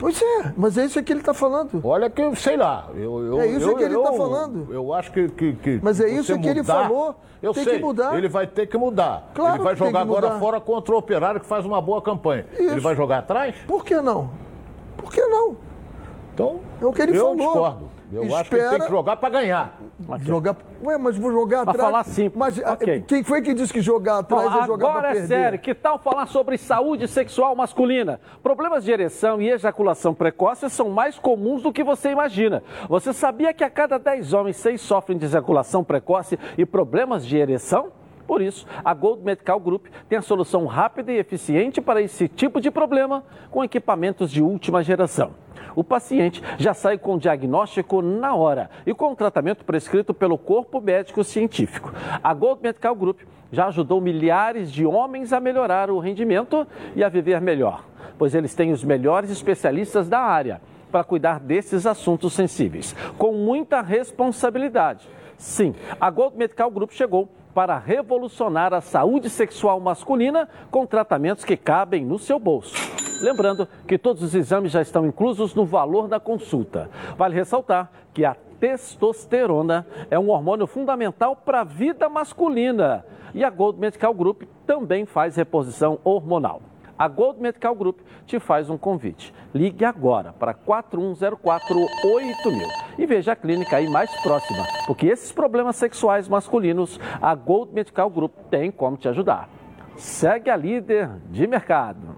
Pois é, mas é isso que ele está falando. Olha que, eu sei lá. Eu, eu, É isso eu- que ele tá eu- falando. Eu acho que. que, que Mas é isso que ele mudar- falou. Eu Tem sei. que mudar. Ele vai ter que mudar. Claro ele vai jogar agora fora contra o Operário, que faz uma boa campanha. Ele vai jogar atrás? Por que não? Por que não? Então, É o que ele eu falou. discordo. Eu acho que ele tem Espera- que jogar para ganhar. Jogar. Ué, mas vou jogar Pra atrás. falar simples. Mas ah, Ok. quem foi que disse que jogar atrás Bom, é jogar agora é perder? sério, que tal falar sobre saúde sexual masculina? Problemas de ereção e ejaculação precoce são mais comuns do que você imagina. Você sabia que a cada 10 homens, 6 sofrem de ejaculação precoce e problemas de ereção? Por isso, a Gold Medical Group tem a solução rápida e eficiente para esse tipo de problema com equipamentos de última geração. O paciente já sai com o diagnóstico na hora e com o tratamento prescrito pelo corpo médico científico. A Gold Medical Group já ajudou milhares de homens a melhorar o rendimento e a viver melhor, pois eles têm os melhores especialistas da área para cuidar desses assuntos sensíveis, com muita responsabilidade. Sim, a Gold Medical Group chegou para revolucionar a saúde sexual masculina com tratamentos que cabem no seu bolso. Lembrando que todos os exames já estão inclusos no valor da consulta. Vale ressaltar que a testosterona é um hormônio fundamental para a vida masculina e a Gold Medical Group também faz reposição hormonal. A Gold Medical Group te faz um convite. Ligue agora para 41048000 e veja a clínica aí mais próxima, porque esses problemas sexuais masculinos, a Gold Medical Group tem como te ajudar. Segue a líder de mercado.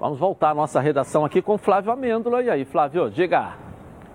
Vamos voltar à nossa redação aqui com Flávio Amêndola. E aí, Flávio, diga.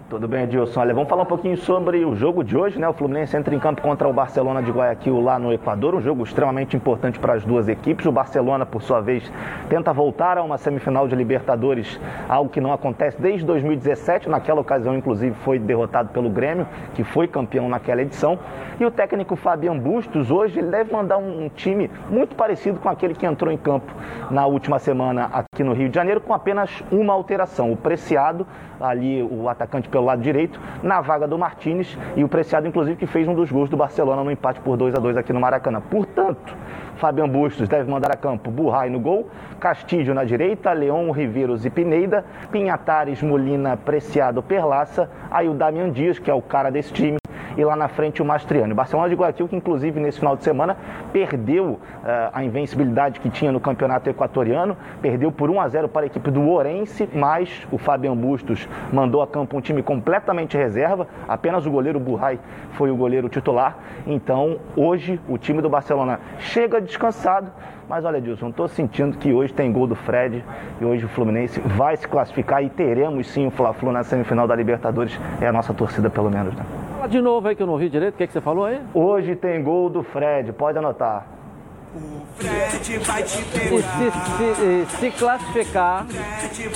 Tudo bem, Edilson? Olha, vamos falar um pouquinho sobre o jogo de hoje, né? O Fluminense entra em campo contra o Barcelona de Guayaquil lá no Equador, um jogo extremamente importante para as duas equipes. O Barcelona, por sua vez, tenta voltar a uma semifinal de Libertadores, algo que não acontece desde 2017. Naquela ocasião, inclusive, foi derrotado pelo Grêmio, que foi campeão naquela edição. E o técnico Fabian Bustos, hoje, ele deve mandar um time muito parecido com aquele que entrou em campo na última semana aqui no Rio de Janeiro, com apenas uma alteração. O Preciado, ali o atacante pelo lado direito, na vaga do Martinez, e o Preciado, inclusive, que fez um dos gols do Barcelona no empate por 2 a 2 aqui no Maracanã. Portanto, Fabian Bustos deve mandar a campo Burrai no gol, Castilho na direita, Leão, Riveiros e Pineda, Pinhatares, Molina, Preciado, Perlaça, aí o Damian Dias, que é o cara desse time, e lá na frente o Mastriani. O Barcelona de Guayaquil, que inclusive nesse final de semana perdeu eh, a invencibilidade que tinha no campeonato equatoriano, perdeu por 1 a 0 para a equipe do Orense, mas o Fabian Bustos mandou a campo um time completamente reserva, apenas o goleiro Burrai foi o goleiro titular. Então, hoje o time do Barcelona chega descansado, mas olha, Dilson, estou sentindo que hoje tem gol do Fred e hoje o Fluminense vai se classificar e teremos sim o Fla-Flu na semifinal da Libertadores. É a nossa torcida, pelo menos, né? Fala de novo aí que eu não ouvi direito. O que, que você falou aí? Hoje tem gol do Fred, pode anotar. E se, se- se classificar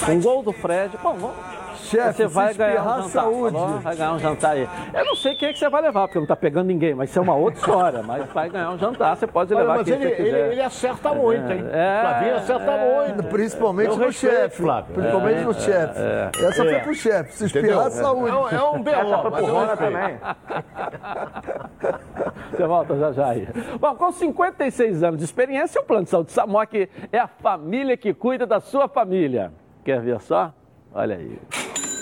com gol do Fred, bom, vamos. Chefe, você vai se ganhar um espirrar, jantar. saúde. falou? Vai ganhar um jantar aí. Eu não sei quem é que você vai levar, porque não tá pegando ninguém, mas isso é uma outra história. Mas vai ganhar um jantar, você pode Olha, levar mas quem ele, você ele, quiser. ele acerta muito, hein? É, Flavinho acerta é. muito. Principalmente no chefe. Flávio. Principalmente no chefe. Essa foi É. pro chefe. Se Entendeu? espirrar, saúde. É, um- é um Essa B.O., foi mas pro Rona também. Você volta já já aí. Bom, com 56 anos de experiência, o Plano de Saúde Samok é a família que cuida da sua família. Quer ver só? Olha aí.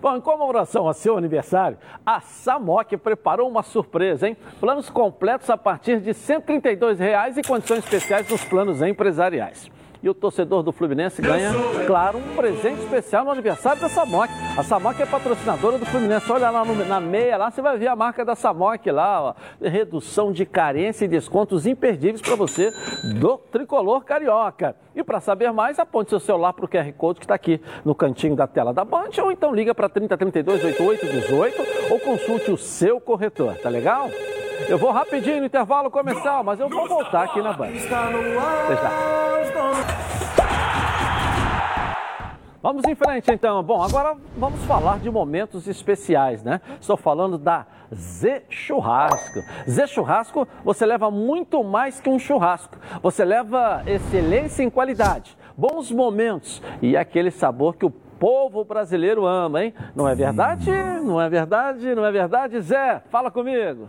Bom, em comemoração ao seu aniversário, a Samok preparou uma surpresa, hein? Planos completos a partir de 132 reais e condições especiais nos planos empresariais. E o torcedor do Fluminense ganha, claro, um presente especial no aniversário da Samok. A Samok é patrocinadora do Fluminense. Olha lá no, na meia, lá você vai ver a marca da Samok lá, ó. Redução de carência e descontos imperdíveis para você do tricolor carioca. E para saber mais, aponte seu celular para o QR Code que está aqui no cantinho da tela da Band, ou então liga para 3032 8818 ou consulte o seu corretor, tá legal? Eu vou rapidinho no intervalo comercial, mas eu vou voltar aqui na Band. Até já. Vamos em frente então. Bom, agora vamos falar de momentos especiais, né? Estou falando da Z Churrasco. Z Churrasco, você leva muito mais que um churrasco. Você leva excelência em qualidade, bons momentos e aquele sabor que o povo brasileiro ama, hein? Não é verdade? Não é verdade? Não é verdade, Zé? Fala comigo.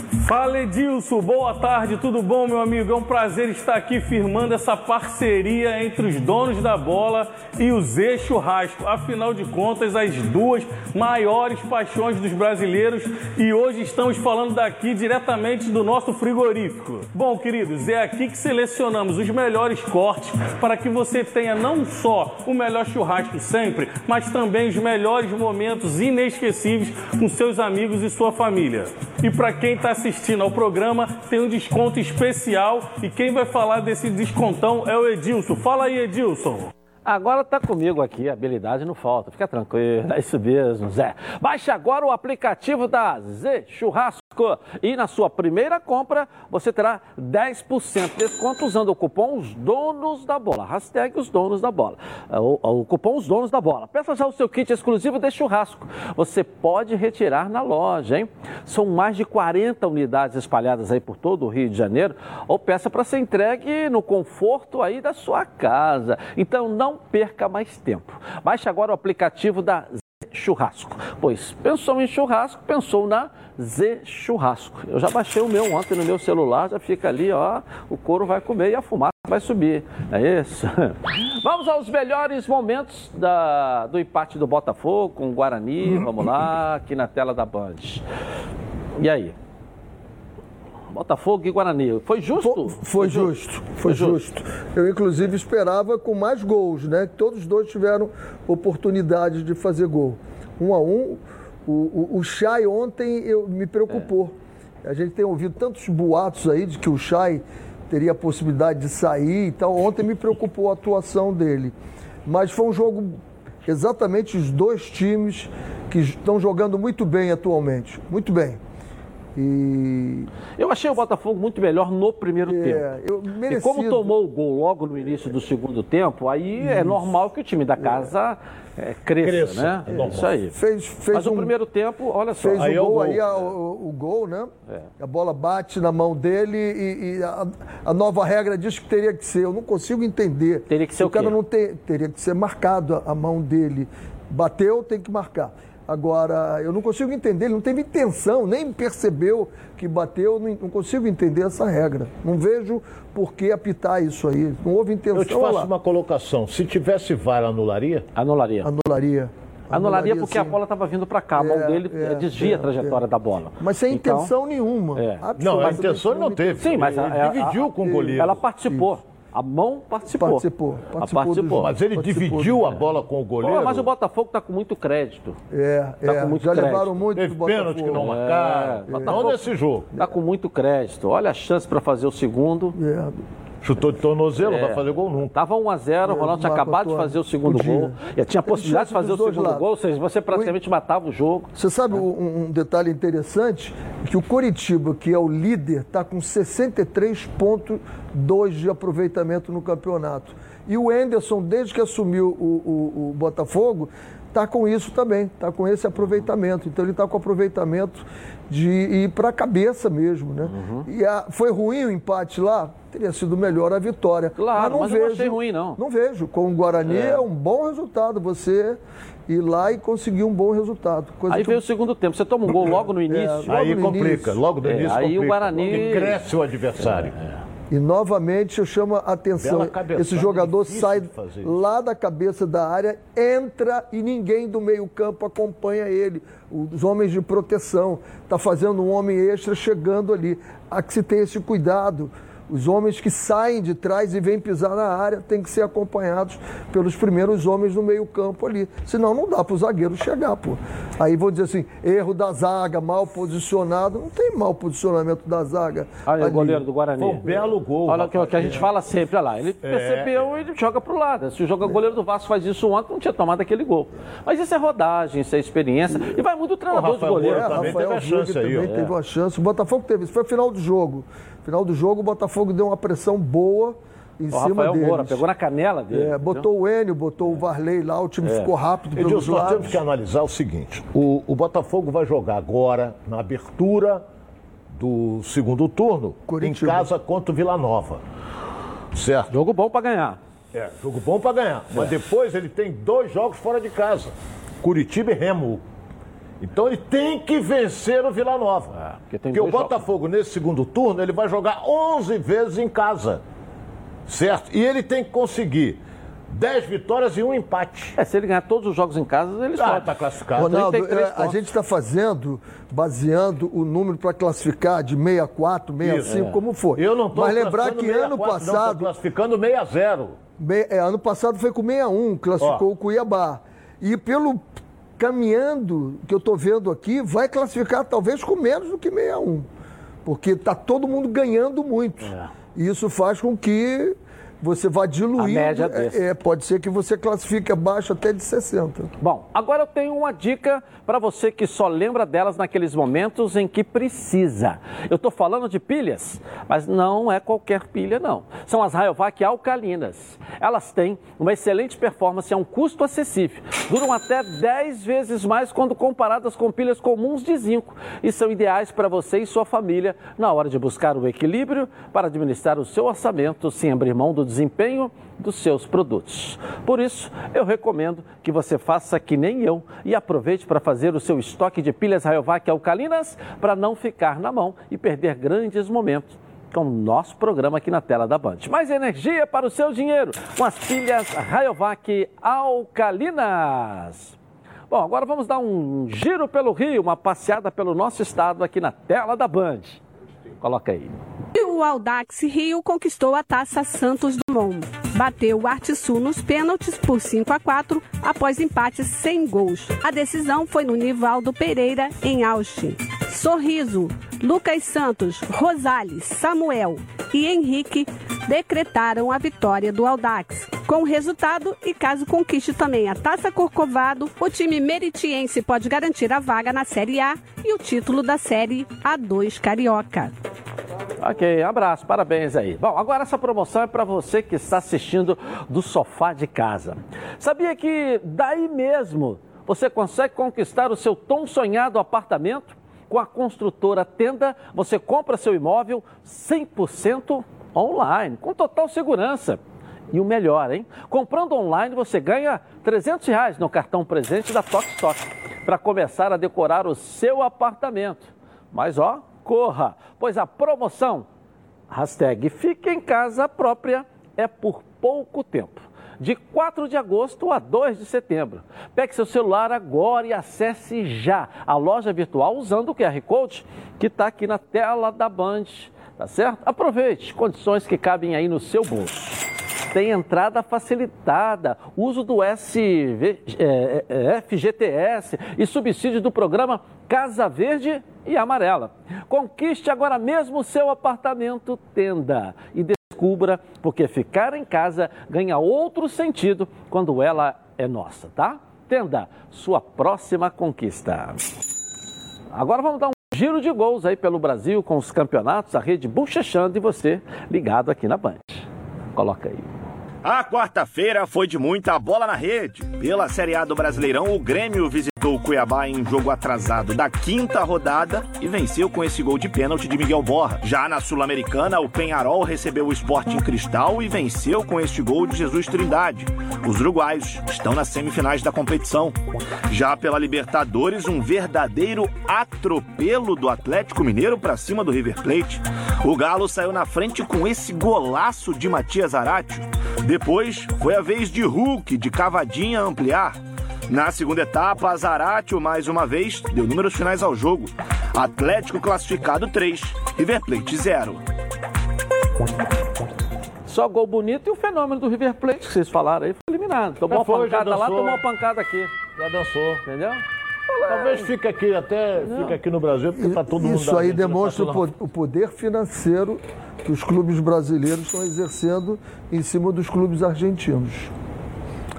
Fala Edilson, boa tarde, tudo bom meu amigo? É um prazer estar aqui firmando essa parceria entre os donos da bola e o Zé Churrasco. Afinal de contas, as duas maiores paixões dos brasileiros e hoje estamos falando daqui diretamente do nosso frigorífico. Bom, queridos, é aqui que selecionamos os melhores cortes para que você tenha não só o melhor churrasco sempre, mas também os melhores momentos inesquecíveis com seus amigos e sua família. E para quem está assistindo, assistindo ao programa tem um desconto especial e quem vai falar desse descontão é o Edilson. Fala aí, Edilson. Agora tá comigo aqui, habilidade não falta, fica tranquilo, é isso mesmo, Zé. Baixe agora o aplicativo da Z Churrasco e na sua primeira compra você terá 10% de desconto usando o cupom Os Donos da Bola, hashtag Os Donos da Bola, é, o, o cupom Os Donos da Bola. Peça já o seu kit exclusivo de churrasco, você pode retirar na loja, hein? São mais de 40 unidades espalhadas aí por todo o Rio de Janeiro, ou peça para ser entregue no conforto aí da sua casa. Então não perca mais tempo. Baixe agora o aplicativo da Churrasco, pois pensou em churrasco, pensou na Z Churrasco. Eu já baixei o meu ontem no meu celular, já fica ali, ó, o couro vai comer e a fumaça vai subir. É isso. [LAUGHS] Vamos aos melhores momentos da, do empate do Botafogo com o Guarani. Vamos lá, aqui na tela da Band. E aí? Botafogo e Guarani. Foi justo? Foi, foi justo, foi, foi justo. justo. Eu, inclusive, esperava com mais gols, né? Todos os dois tiveram oportunidade de fazer gol. Um a um. O, o, o Chay ontem eu, me preocupou. É. A gente tem ouvido tantos boatos aí de que o Chay teria a possibilidade de sair e tal. Ontem me preocupou a atuação dele. Mas foi um jogo exatamente os dois times que estão jogando muito bem atualmente. Muito bem. E... Eu achei o Botafogo muito melhor no primeiro é, tempo. E como tomou o gol logo no início do segundo tempo, aí é Isso. é normal que o time da casa é, cresça, cresça, né? É Isso aí. Fez, fez Mas um, o primeiro tempo, olha só. Fez aí o, gol, gol, aí a, o, o, gol, né? É. A bola bate na mão dele e, e a, a, nova regra diz que teria que ser. Eu não consigo entender. Teria que ser o, o cara não ter, teria que ser marcado a, a mão dele. Bateu, tem que marcar. Agora, eu não consigo entender, ele não teve intenção, nem percebeu que bateu, não consigo entender essa regra. Não vejo por que apitar isso aí. Não houve intenção. Eu te faço uma colocação. Se tivesse VAR, anularia? Anularia. Anularia. Anularia porque sim. a bola estava vindo para cá, a mão é, dele é, desvia é, a trajetória é. da bola. Mas sem então, intenção nenhuma. Não, a intenção ele não teve. Sim, mas ele a, dividiu a, com o goleiro. Ela participou. A mão participou. Participou, participou participou. Mas ele Participou dividiu a bola com o goleiro. Pô, mas o Botafogo tá com muito crédito. É, Tá é. com muito já crédito. levaram muito Teve pênalti que não Botafogo. marcaram. É, Não Botafogo- nesse jogo. Tá com muito crédito. Olha a chance para fazer o segundo. É. Chutou de tornozelo, É. não vai fazer gol nunca. Tava 1 a 0 o Ronaldo tinha acabado de fazer o segundo Podia. gol. E tinha a possibilidade de fazer o segundo lados. gol, ou seja, você praticamente matava o jogo. Você sabe um, um detalhe interessante? Que o Coritiba, que é o líder, está com 63,2 de aproveitamento no campeonato. E o Enderson, desde que assumiu o, o- o Botafogo, está com isso também, está com esse aproveitamento. Então ele está com aproveitamento de ir para a cabeça mesmo, né? Uhum. E a- foi ruim o empate lá? Teria sido melhor a vitória. Claro, não mas eu não vejo, achei ruim, não. Não vejo. Com o Guarani É. é, um bom resultado você ir lá e conseguir um bom resultado. Coisa Aí que veio o segundo tempo. Você toma um gol logo no início. logo Aí no complica, início. logo no É, início aí o complica. Guarani- E cresce o adversário. E novamente eu chamo a atenção. Esse jogador sai lá da cabeça da área, entra e ninguém do meio-campo acompanha ele. Os homens de proteção. Está fazendo um homem extra chegando ali. Há que se ter esse cuidado. Os homens que saem de trás e vêm pisar na área têm que ser acompanhados pelos primeiros homens no meio-campo ali. Senão não dá para o zagueiro chegar, pô. Aí vão dizer assim: erro da zaga, mal posicionado. Não tem mal posicionamento da zaga. Olha o ali. goleiro do Guarani. Foi um belo gol. Olha o que, que a gente fala sempre, olha lá. Ele É. percebeu e ele joga pro lado. Se o joga goleiro do Vasco faz isso ontem, não tinha tomado aquele gol. Mas isso é rodagem, isso é experiência. E vai muito do treinador O de goleiro. É, também Rafael teve a chance aí, também ó. teve uma chance. O Botafogo teve. Isso foi final do jogo. Final do jogo, o Botafogo deu uma pressão boa em O cima Rafael deles. Moura pegou na canela dele. É, botou o Enio, botou o Varley lá, o time ficou rápido pelos Edilson, nós lados. temos que analisar o seguinte: o, o Botafogo vai jogar agora, na abertura do segundo turno, Curitiba. em casa contra o Vila Nova. Certo? Jogo bom pra ganhar. É, jogo bom para ganhar. Mas depois ele tem dois jogos fora de casa: Curitiba e Remo. Então ele tem que vencer o Vila Nova. É, porque tem porque o dois jogos. Botafogo, nesse segundo turno, ele vai jogar 11 vezes em casa. Certo? E ele tem que conseguir 10 vitórias e um empate. É, se ele ganhar todos os jogos em casa, ele Ah, sobe. tá classificado. Ronaldo, 33 é, a gente está fazendo, baseando o número para classificar de 64, 65, Isso. como for. Eu não estou Mas lembrar que ano passado, classificando 6 a 0. Me- é, ano passado foi com 61, classificou Ó. o Cuiabá. E pelo caminhando que eu estou vendo aqui, vai classificar talvez com menos do que 61. Porque está todo mundo ganhando muito. E isso faz com que você vá diluindo. A média É, desse. é, pode ser que você classifique abaixo até de 60. Bom, agora eu tenho uma dica para você que só lembra delas naqueles momentos em que precisa. Eu estou falando de pilhas, mas não é qualquer pilha, não. São as Rayovac alcalinas. Elas têm uma excelente performance a um custo acessível. Duram até 10 vezes mais quando comparadas com pilhas comuns de zinco e são ideais para você e sua família na hora de buscar o equilíbrio para administrar o seu orçamento sem abrir mão do desempenho dos seus produtos. Por isso, eu recomendo que você faça que nem eu e aproveite para fazer o seu estoque de pilhas Rayovac alcalinas para não ficar na mão e perder grandes momentos com o nosso programa aqui na tela da Band. Mais energia para o seu dinheiro com as pilhas Rayovac alcalinas. Bom, agora vamos dar um giro pelo Rio, uma passeada pelo nosso estado aqui na tela da Band. Coloca aí. E o Audax Rio conquistou a taça Santos Dumont. Bateu o Artisul nos pênaltis por 5 a 4 após empate sem gols. A decisão foi no Nivaldo Pereira, em Austin. Sorriso, Lucas Santos, Rosales, Samuel e Henrique decretaram a vitória do Audax. Com o resultado, e caso conquiste também a Taça Corcovado, o time meritiense pode garantir a vaga na Série A e o título da Série A2 Carioca. Ok, abraço, parabéns aí. Bom, agora essa promoção é para você que está assistindo do sofá de casa. Sabia que daí mesmo você consegue conquistar o seu tão sonhado apartamento? Com a construtora Tenda, você compra seu imóvel 100% online, com total segurança. E o melhor, hein? Comprando online, você ganha 300 reais no cartão presente da Toque Stock para começar a decorar o seu apartamento. Mas ó, corra, pois a promoção hashtag Fique em Casa Própria é por pouco tempo. De 4 de agosto a 2 de setembro. Pegue seu celular agora e acesse já a loja virtual usando o QR Code que está aqui na tela da Band. Tá certo? Aproveite, condições que cabem aí no seu bolso. Tem entrada facilitada, uso do SV, é, é, FGTS e subsídio do programa Casa Verde e Amarela. Conquiste agora mesmo o seu apartamento tenda e descubra porque ficar em casa ganha outro sentido quando ela é nossa, tá? Tenda, sua próxima conquista. Agora vamos dar um giro de gols aí pelo Brasil com os campeonatos, a rede bochechando e você ligado aqui na Band. Coloca aí. A quarta-feira foi de muita bola na rede. Pela Série A do Brasileirão, o Grêmio visitou o Cuiabá em jogo atrasado da quinta rodada e venceu com esse gol de pênalti de Miguel Borra. Já na Sul-Americana, o Penharol recebeu o Sporting Cristal e venceu com este gol de Jesus Trindade. Os uruguaios estão nas semifinais da competição. Já pela Libertadores, um verdadeiro atropelo do Atlético Mineiro para cima do River Plate. O Galo saiu na frente com esse golaço de Matias Aratio. Depois foi a vez de Hulk de cavadinha ampliar. Na segunda etapa, Zaratio mais uma vez deu números finais ao jogo. Atlético classificado 3, River Plate 0. Só gol bonito e o fenômeno do River Plate que vocês falaram aí foi eliminado. Tomou uma foi, já pancada lá, tomou uma pancada aqui. Já dançou. Entendeu? Talvez fique aqui, até fique aqui no Brasil, porque tá todo mundo Isso aí Argentina demonstra o poder financeiro que os clubes brasileiros estão exercendo em cima dos clubes argentinos.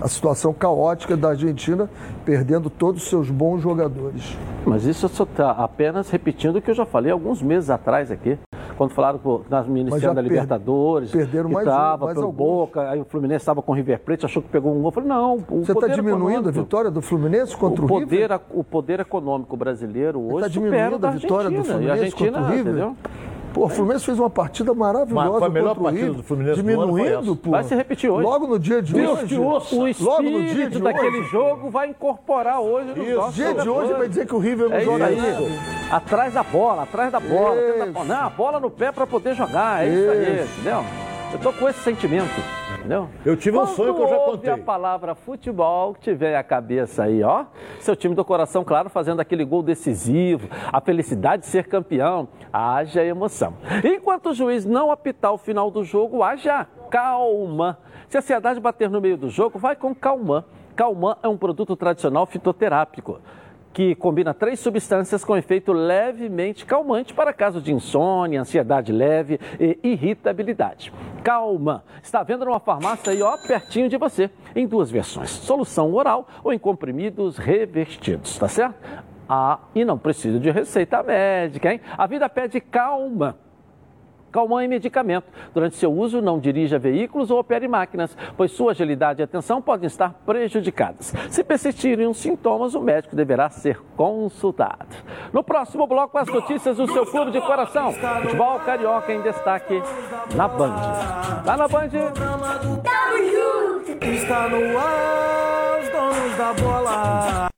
A situação caótica da Argentina perdendo todos os seus bons jogadores. Mas isso só está apenas repetindo o que eu já falei alguns meses atrás aqui. Quando falaram pô, nas ministérios da Libertadores, perderam mais um, mais alguns. Boca, aí o Fluminense estava com o River Plate, achou que pegou um gol. Eu falei, não, o Você está diminuindo a vitória do Fluminense contra o o, poder, River? o poder econômico brasileiro hoje Está diminuindo a vitória do Argentina. E a Fluminense Argentina, contra o River? entendeu? Pô, o Fluminense fez uma partida maravilhosa Mas foi a melhor contra o partida River. do Fluminense Diminuindo, pô. Vai se repetir hoje. Logo no dia de Deus hoje. te ouça. O Logo no dia de daquele hoje. jogo vai incorporar hoje no Isso. nosso Dia de hoje vai dizer que o River não É joga isso aí. Atrás da bola, atrás da bola. Isso. atrás da bola. Não, a bola no pé para poder jogar. É isso, aí, Isso. entendeu? Eu tô com esse sentimento, entendeu? Eu tive um Quando sonho que eu já contei. a palavra futebol, tiver a cabeça aí, ó. Seu time do coração, claro, fazendo aquele gol decisivo, a felicidade de ser campeão. Haja emoção. Enquanto o juiz não apitar o final do jogo, haja calma. Se a ansiedade bater no meio do jogo, vai com Calman. Calman é um produto tradicional fitoterápico que combina três substâncias com efeito levemente calmante para casos de insônia, ansiedade leve e irritabilidade. Calma, está vendo numa farmácia aí, ó, pertinho de você, em duas versões: solução oral ou em comprimidos revestidos, tá certo? Ah, e não precisa de receita médica, hein? A vida pede calma. Calmã em medicamento. Durante seu uso, não dirija veículos ou opere máquinas, pois sua agilidade e atenção podem estar prejudicadas. Se persistirem os sintomas, o médico deverá ser consultado. No próximo bloco, as notícias do seu clube de coração. Futebol Carioca em destaque na Band. Tá na Band? Está no ar, os donos da bola.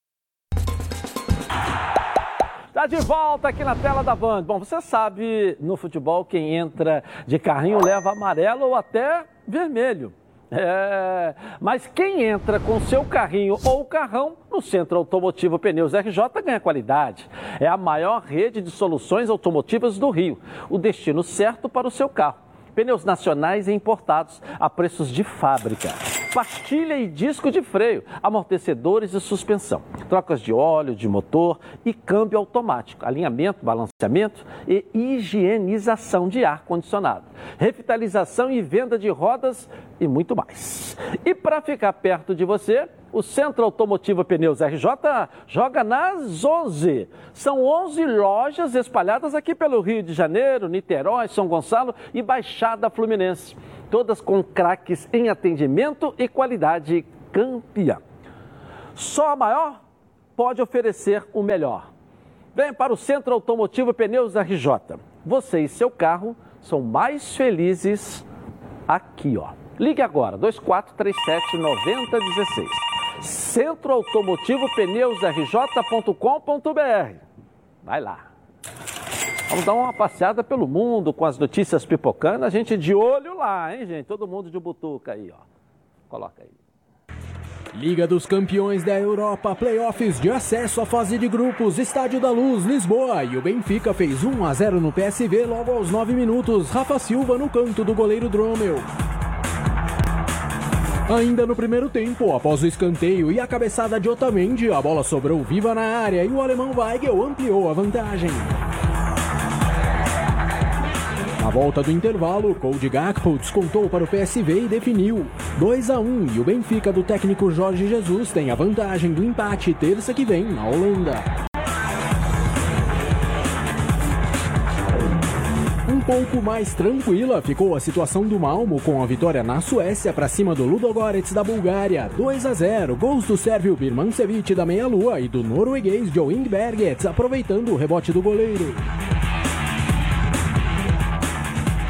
Está de volta aqui na tela da Band. Bom, você sabe, no futebol, quem entra de carrinho leva amarelo ou até vermelho. É, mas quem entra com seu carrinho ou carrão no Centro Automotivo Pneus RJ ganha qualidade. É a maior rede de soluções automotivas do Rio. O destino certo para o seu carro. Pneus nacionais e importados a preços de fábrica. Pastilha e disco de freio, amortecedores e suspensão, trocas de óleo, de motor e câmbio automático, alinhamento, balanceamento e higienização de ar-condicionado, revitalização e venda de rodas e muito mais. E para ficar perto de você, o Centro Automotivo Pneus RJ joga nas 11. São 11 lojas espalhadas aqui pelo Rio de Janeiro, Niterói, São Gonçalo e Baixada Fluminense. Todas com craques em atendimento e qualidade campeã. Só a maior pode oferecer o melhor. Vem para o Centro Automotivo Pneus RJ. Você e seu carro são mais felizes aqui, ó. Ligue agora, 2437 9016. Centro Automotivo Pneus RJ.com.br. Vai lá. Vamos dar uma passeada pelo mundo com as notícias pipocando. A gente de olho lá, hein, gente? Todo mundo de butuca aí, ó. Coloca aí. Liga dos Campeões da Europa, playoffs de acesso à fase de grupos, Estádio da Luz, Lisboa. E o Benfica fez 1 a 0 no PSV logo aos 9 minutos. Rafa Silva no canto do goleiro Dromel. Ainda no primeiro tempo, após o escanteio e a cabeçada de Otamendi, a bola sobrou viva na área e o alemão Weigel ampliou a vantagem. Na volta do intervalo, Cody Gakpo descontou para o PSV e definiu 2 a 1 e o Benfica do técnico Jorge Jesus tem a vantagem do empate terça que vem na Holanda. Pouco mais tranquila ficou a situação do Malmo com a vitória na Suécia para cima do Ludogorets da Bulgária, 2 a 0. Gols do sérvio Birmancevic da meia-lua e do norueguês Joe Ingberget, aproveitando o rebote do goleiro.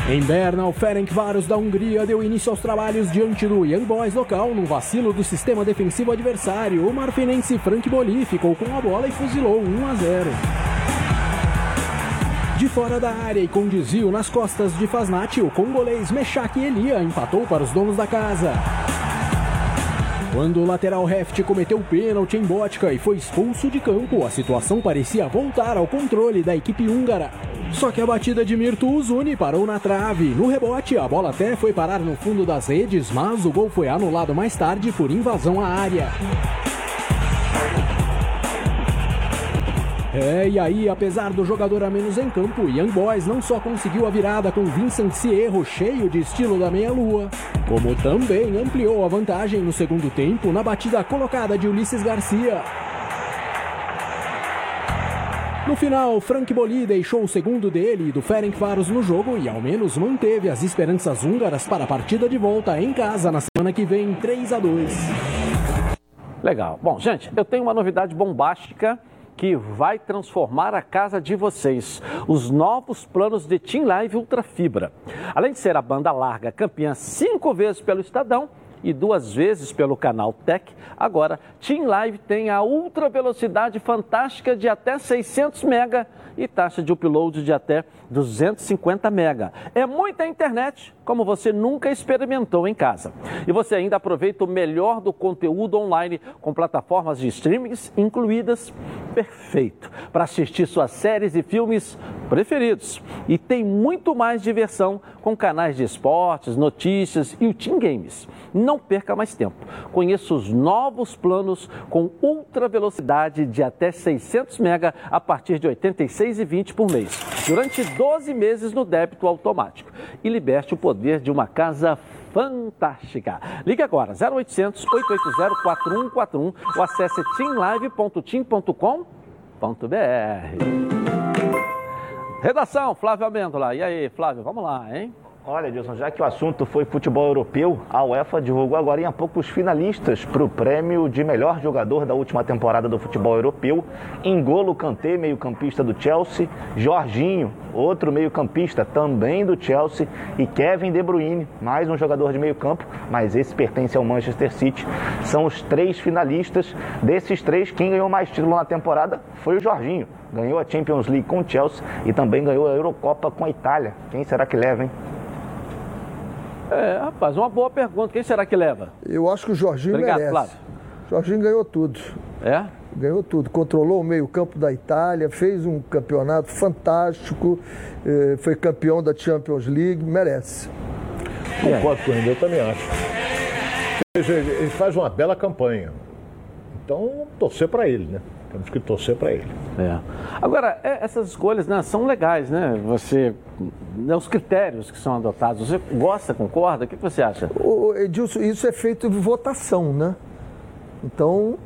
Em Berna, o Ferencváros da Hungria deu início aos trabalhos diante do Young Boys local num vacilo do sistema defensivo adversário. O marfinense Frank Boli ficou com a bola e fuzilou 1 a 0. De fora da área e com desvio nas costas de Fasnati, o congolês Meshak Elia empatou para os donos da casa. Quando o lateral Heft cometeu pênalti em Botka e foi expulso de campo, a situação parecia voltar ao controle da equipe húngara. Só que a batida de Mirto Uzuni parou na trave. No rebote, a bola até foi parar no fundo das redes, mas o gol foi anulado mais tarde por invasão à área. É, e aí, apesar do jogador a menos em campo, Young Boys não só conseguiu a virada com Vincent Cierro cheio de estilo da meia-lua, como também ampliou a vantagem no segundo tempo na batida colocada de Ulisses Garcia. No final, Frank Boli deixou o segundo dele e do Ferencváros no jogo e ao menos manteve as esperanças húngaras para a partida de volta em casa na semana que vem, 3 a 2. Legal. Bom, gente, eu tenho uma novidade bombástica que vai transformar a casa de vocês. Os novos planos de Team Live Ultra Fibra. Além de ser a banda larga campeã cinco vezes pelo Estadão, e duas vezes pelo canal Tech. Agora, Team Live tem a ultra velocidade fantástica de até 600 mega e taxa de upload de até 250 mega. É muita internet, como você nunca experimentou em casa. E você ainda aproveita o melhor do conteúdo online com plataformas de streamings incluídas. Perfeito para assistir suas séries e filmes preferidos. E tem muito mais diversão com canais de esportes, notícias e o Team Games. Não perca mais tempo. Conheça os novos planos com ultra velocidade de até 600 mega a partir de R$ 86,20 por mês. Durante 12 meses no débito automático. E liberte o poder de uma casa fantástica. Ligue agora 0800 880 4141 ou acesse teamlive.team.com.br. Redação, Flávio Amêndola. E aí, Flávio, vamos lá, hein? Olha, Edilson, já que o assunto foi futebol europeu, a UEFA divulgou agora em pouco os finalistas para o prêmio de melhor jogador da última temporada do futebol europeu. Engolo Kanté, meio-campista do Chelsea, Jorginho, outro meio-campista também do Chelsea, e Kevin De Bruyne, mais um jogador de meio-campo, mas esse pertence ao Manchester City. São os três finalistas. Desses três, quem ganhou mais título na temporada foi o Jorginho. Ganhou a Champions League com o Chelsea e também ganhou a Eurocopa com a Itália. Quem será que leva, hein? É, rapaz, uma boa pergunta. Quem será que leva? Eu acho que o Jorginho Obrigado, merece. Flávio. Jorginho ganhou tudo. É? Ganhou tudo. Controlou o meio-campo da Itália, fez um campeonato fantástico, eh, foi campeão da Champions League, merece. Concordo com ele, eu também acho. Ele, ele faz uma bela campanha. Então, torcer para ele, né? Temos que torcer para ele. É. Agora, é, essas escolhas né, são legais, né? Você. Né, os critérios que são adotados. Você gosta, concorda? O que você acha? O, Edilson, isso é feito de votação, né? Então,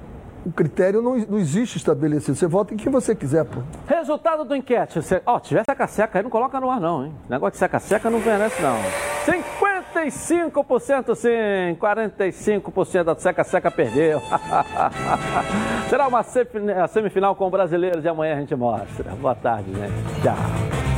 o critério não, não existe estabelecido. Você vota em quem você quiser, pô. Resultado do enquete. Você, ó, tiver seca-seca aí, não coloca no ar, não, hein? Negócio de seca-seca não merece, não. 55% sim, 45% da seca-seca perdeu. [LAUGHS] Será uma semifinal com o brasileiro de amanhã a gente mostra. Boa tarde, gente. Tchau.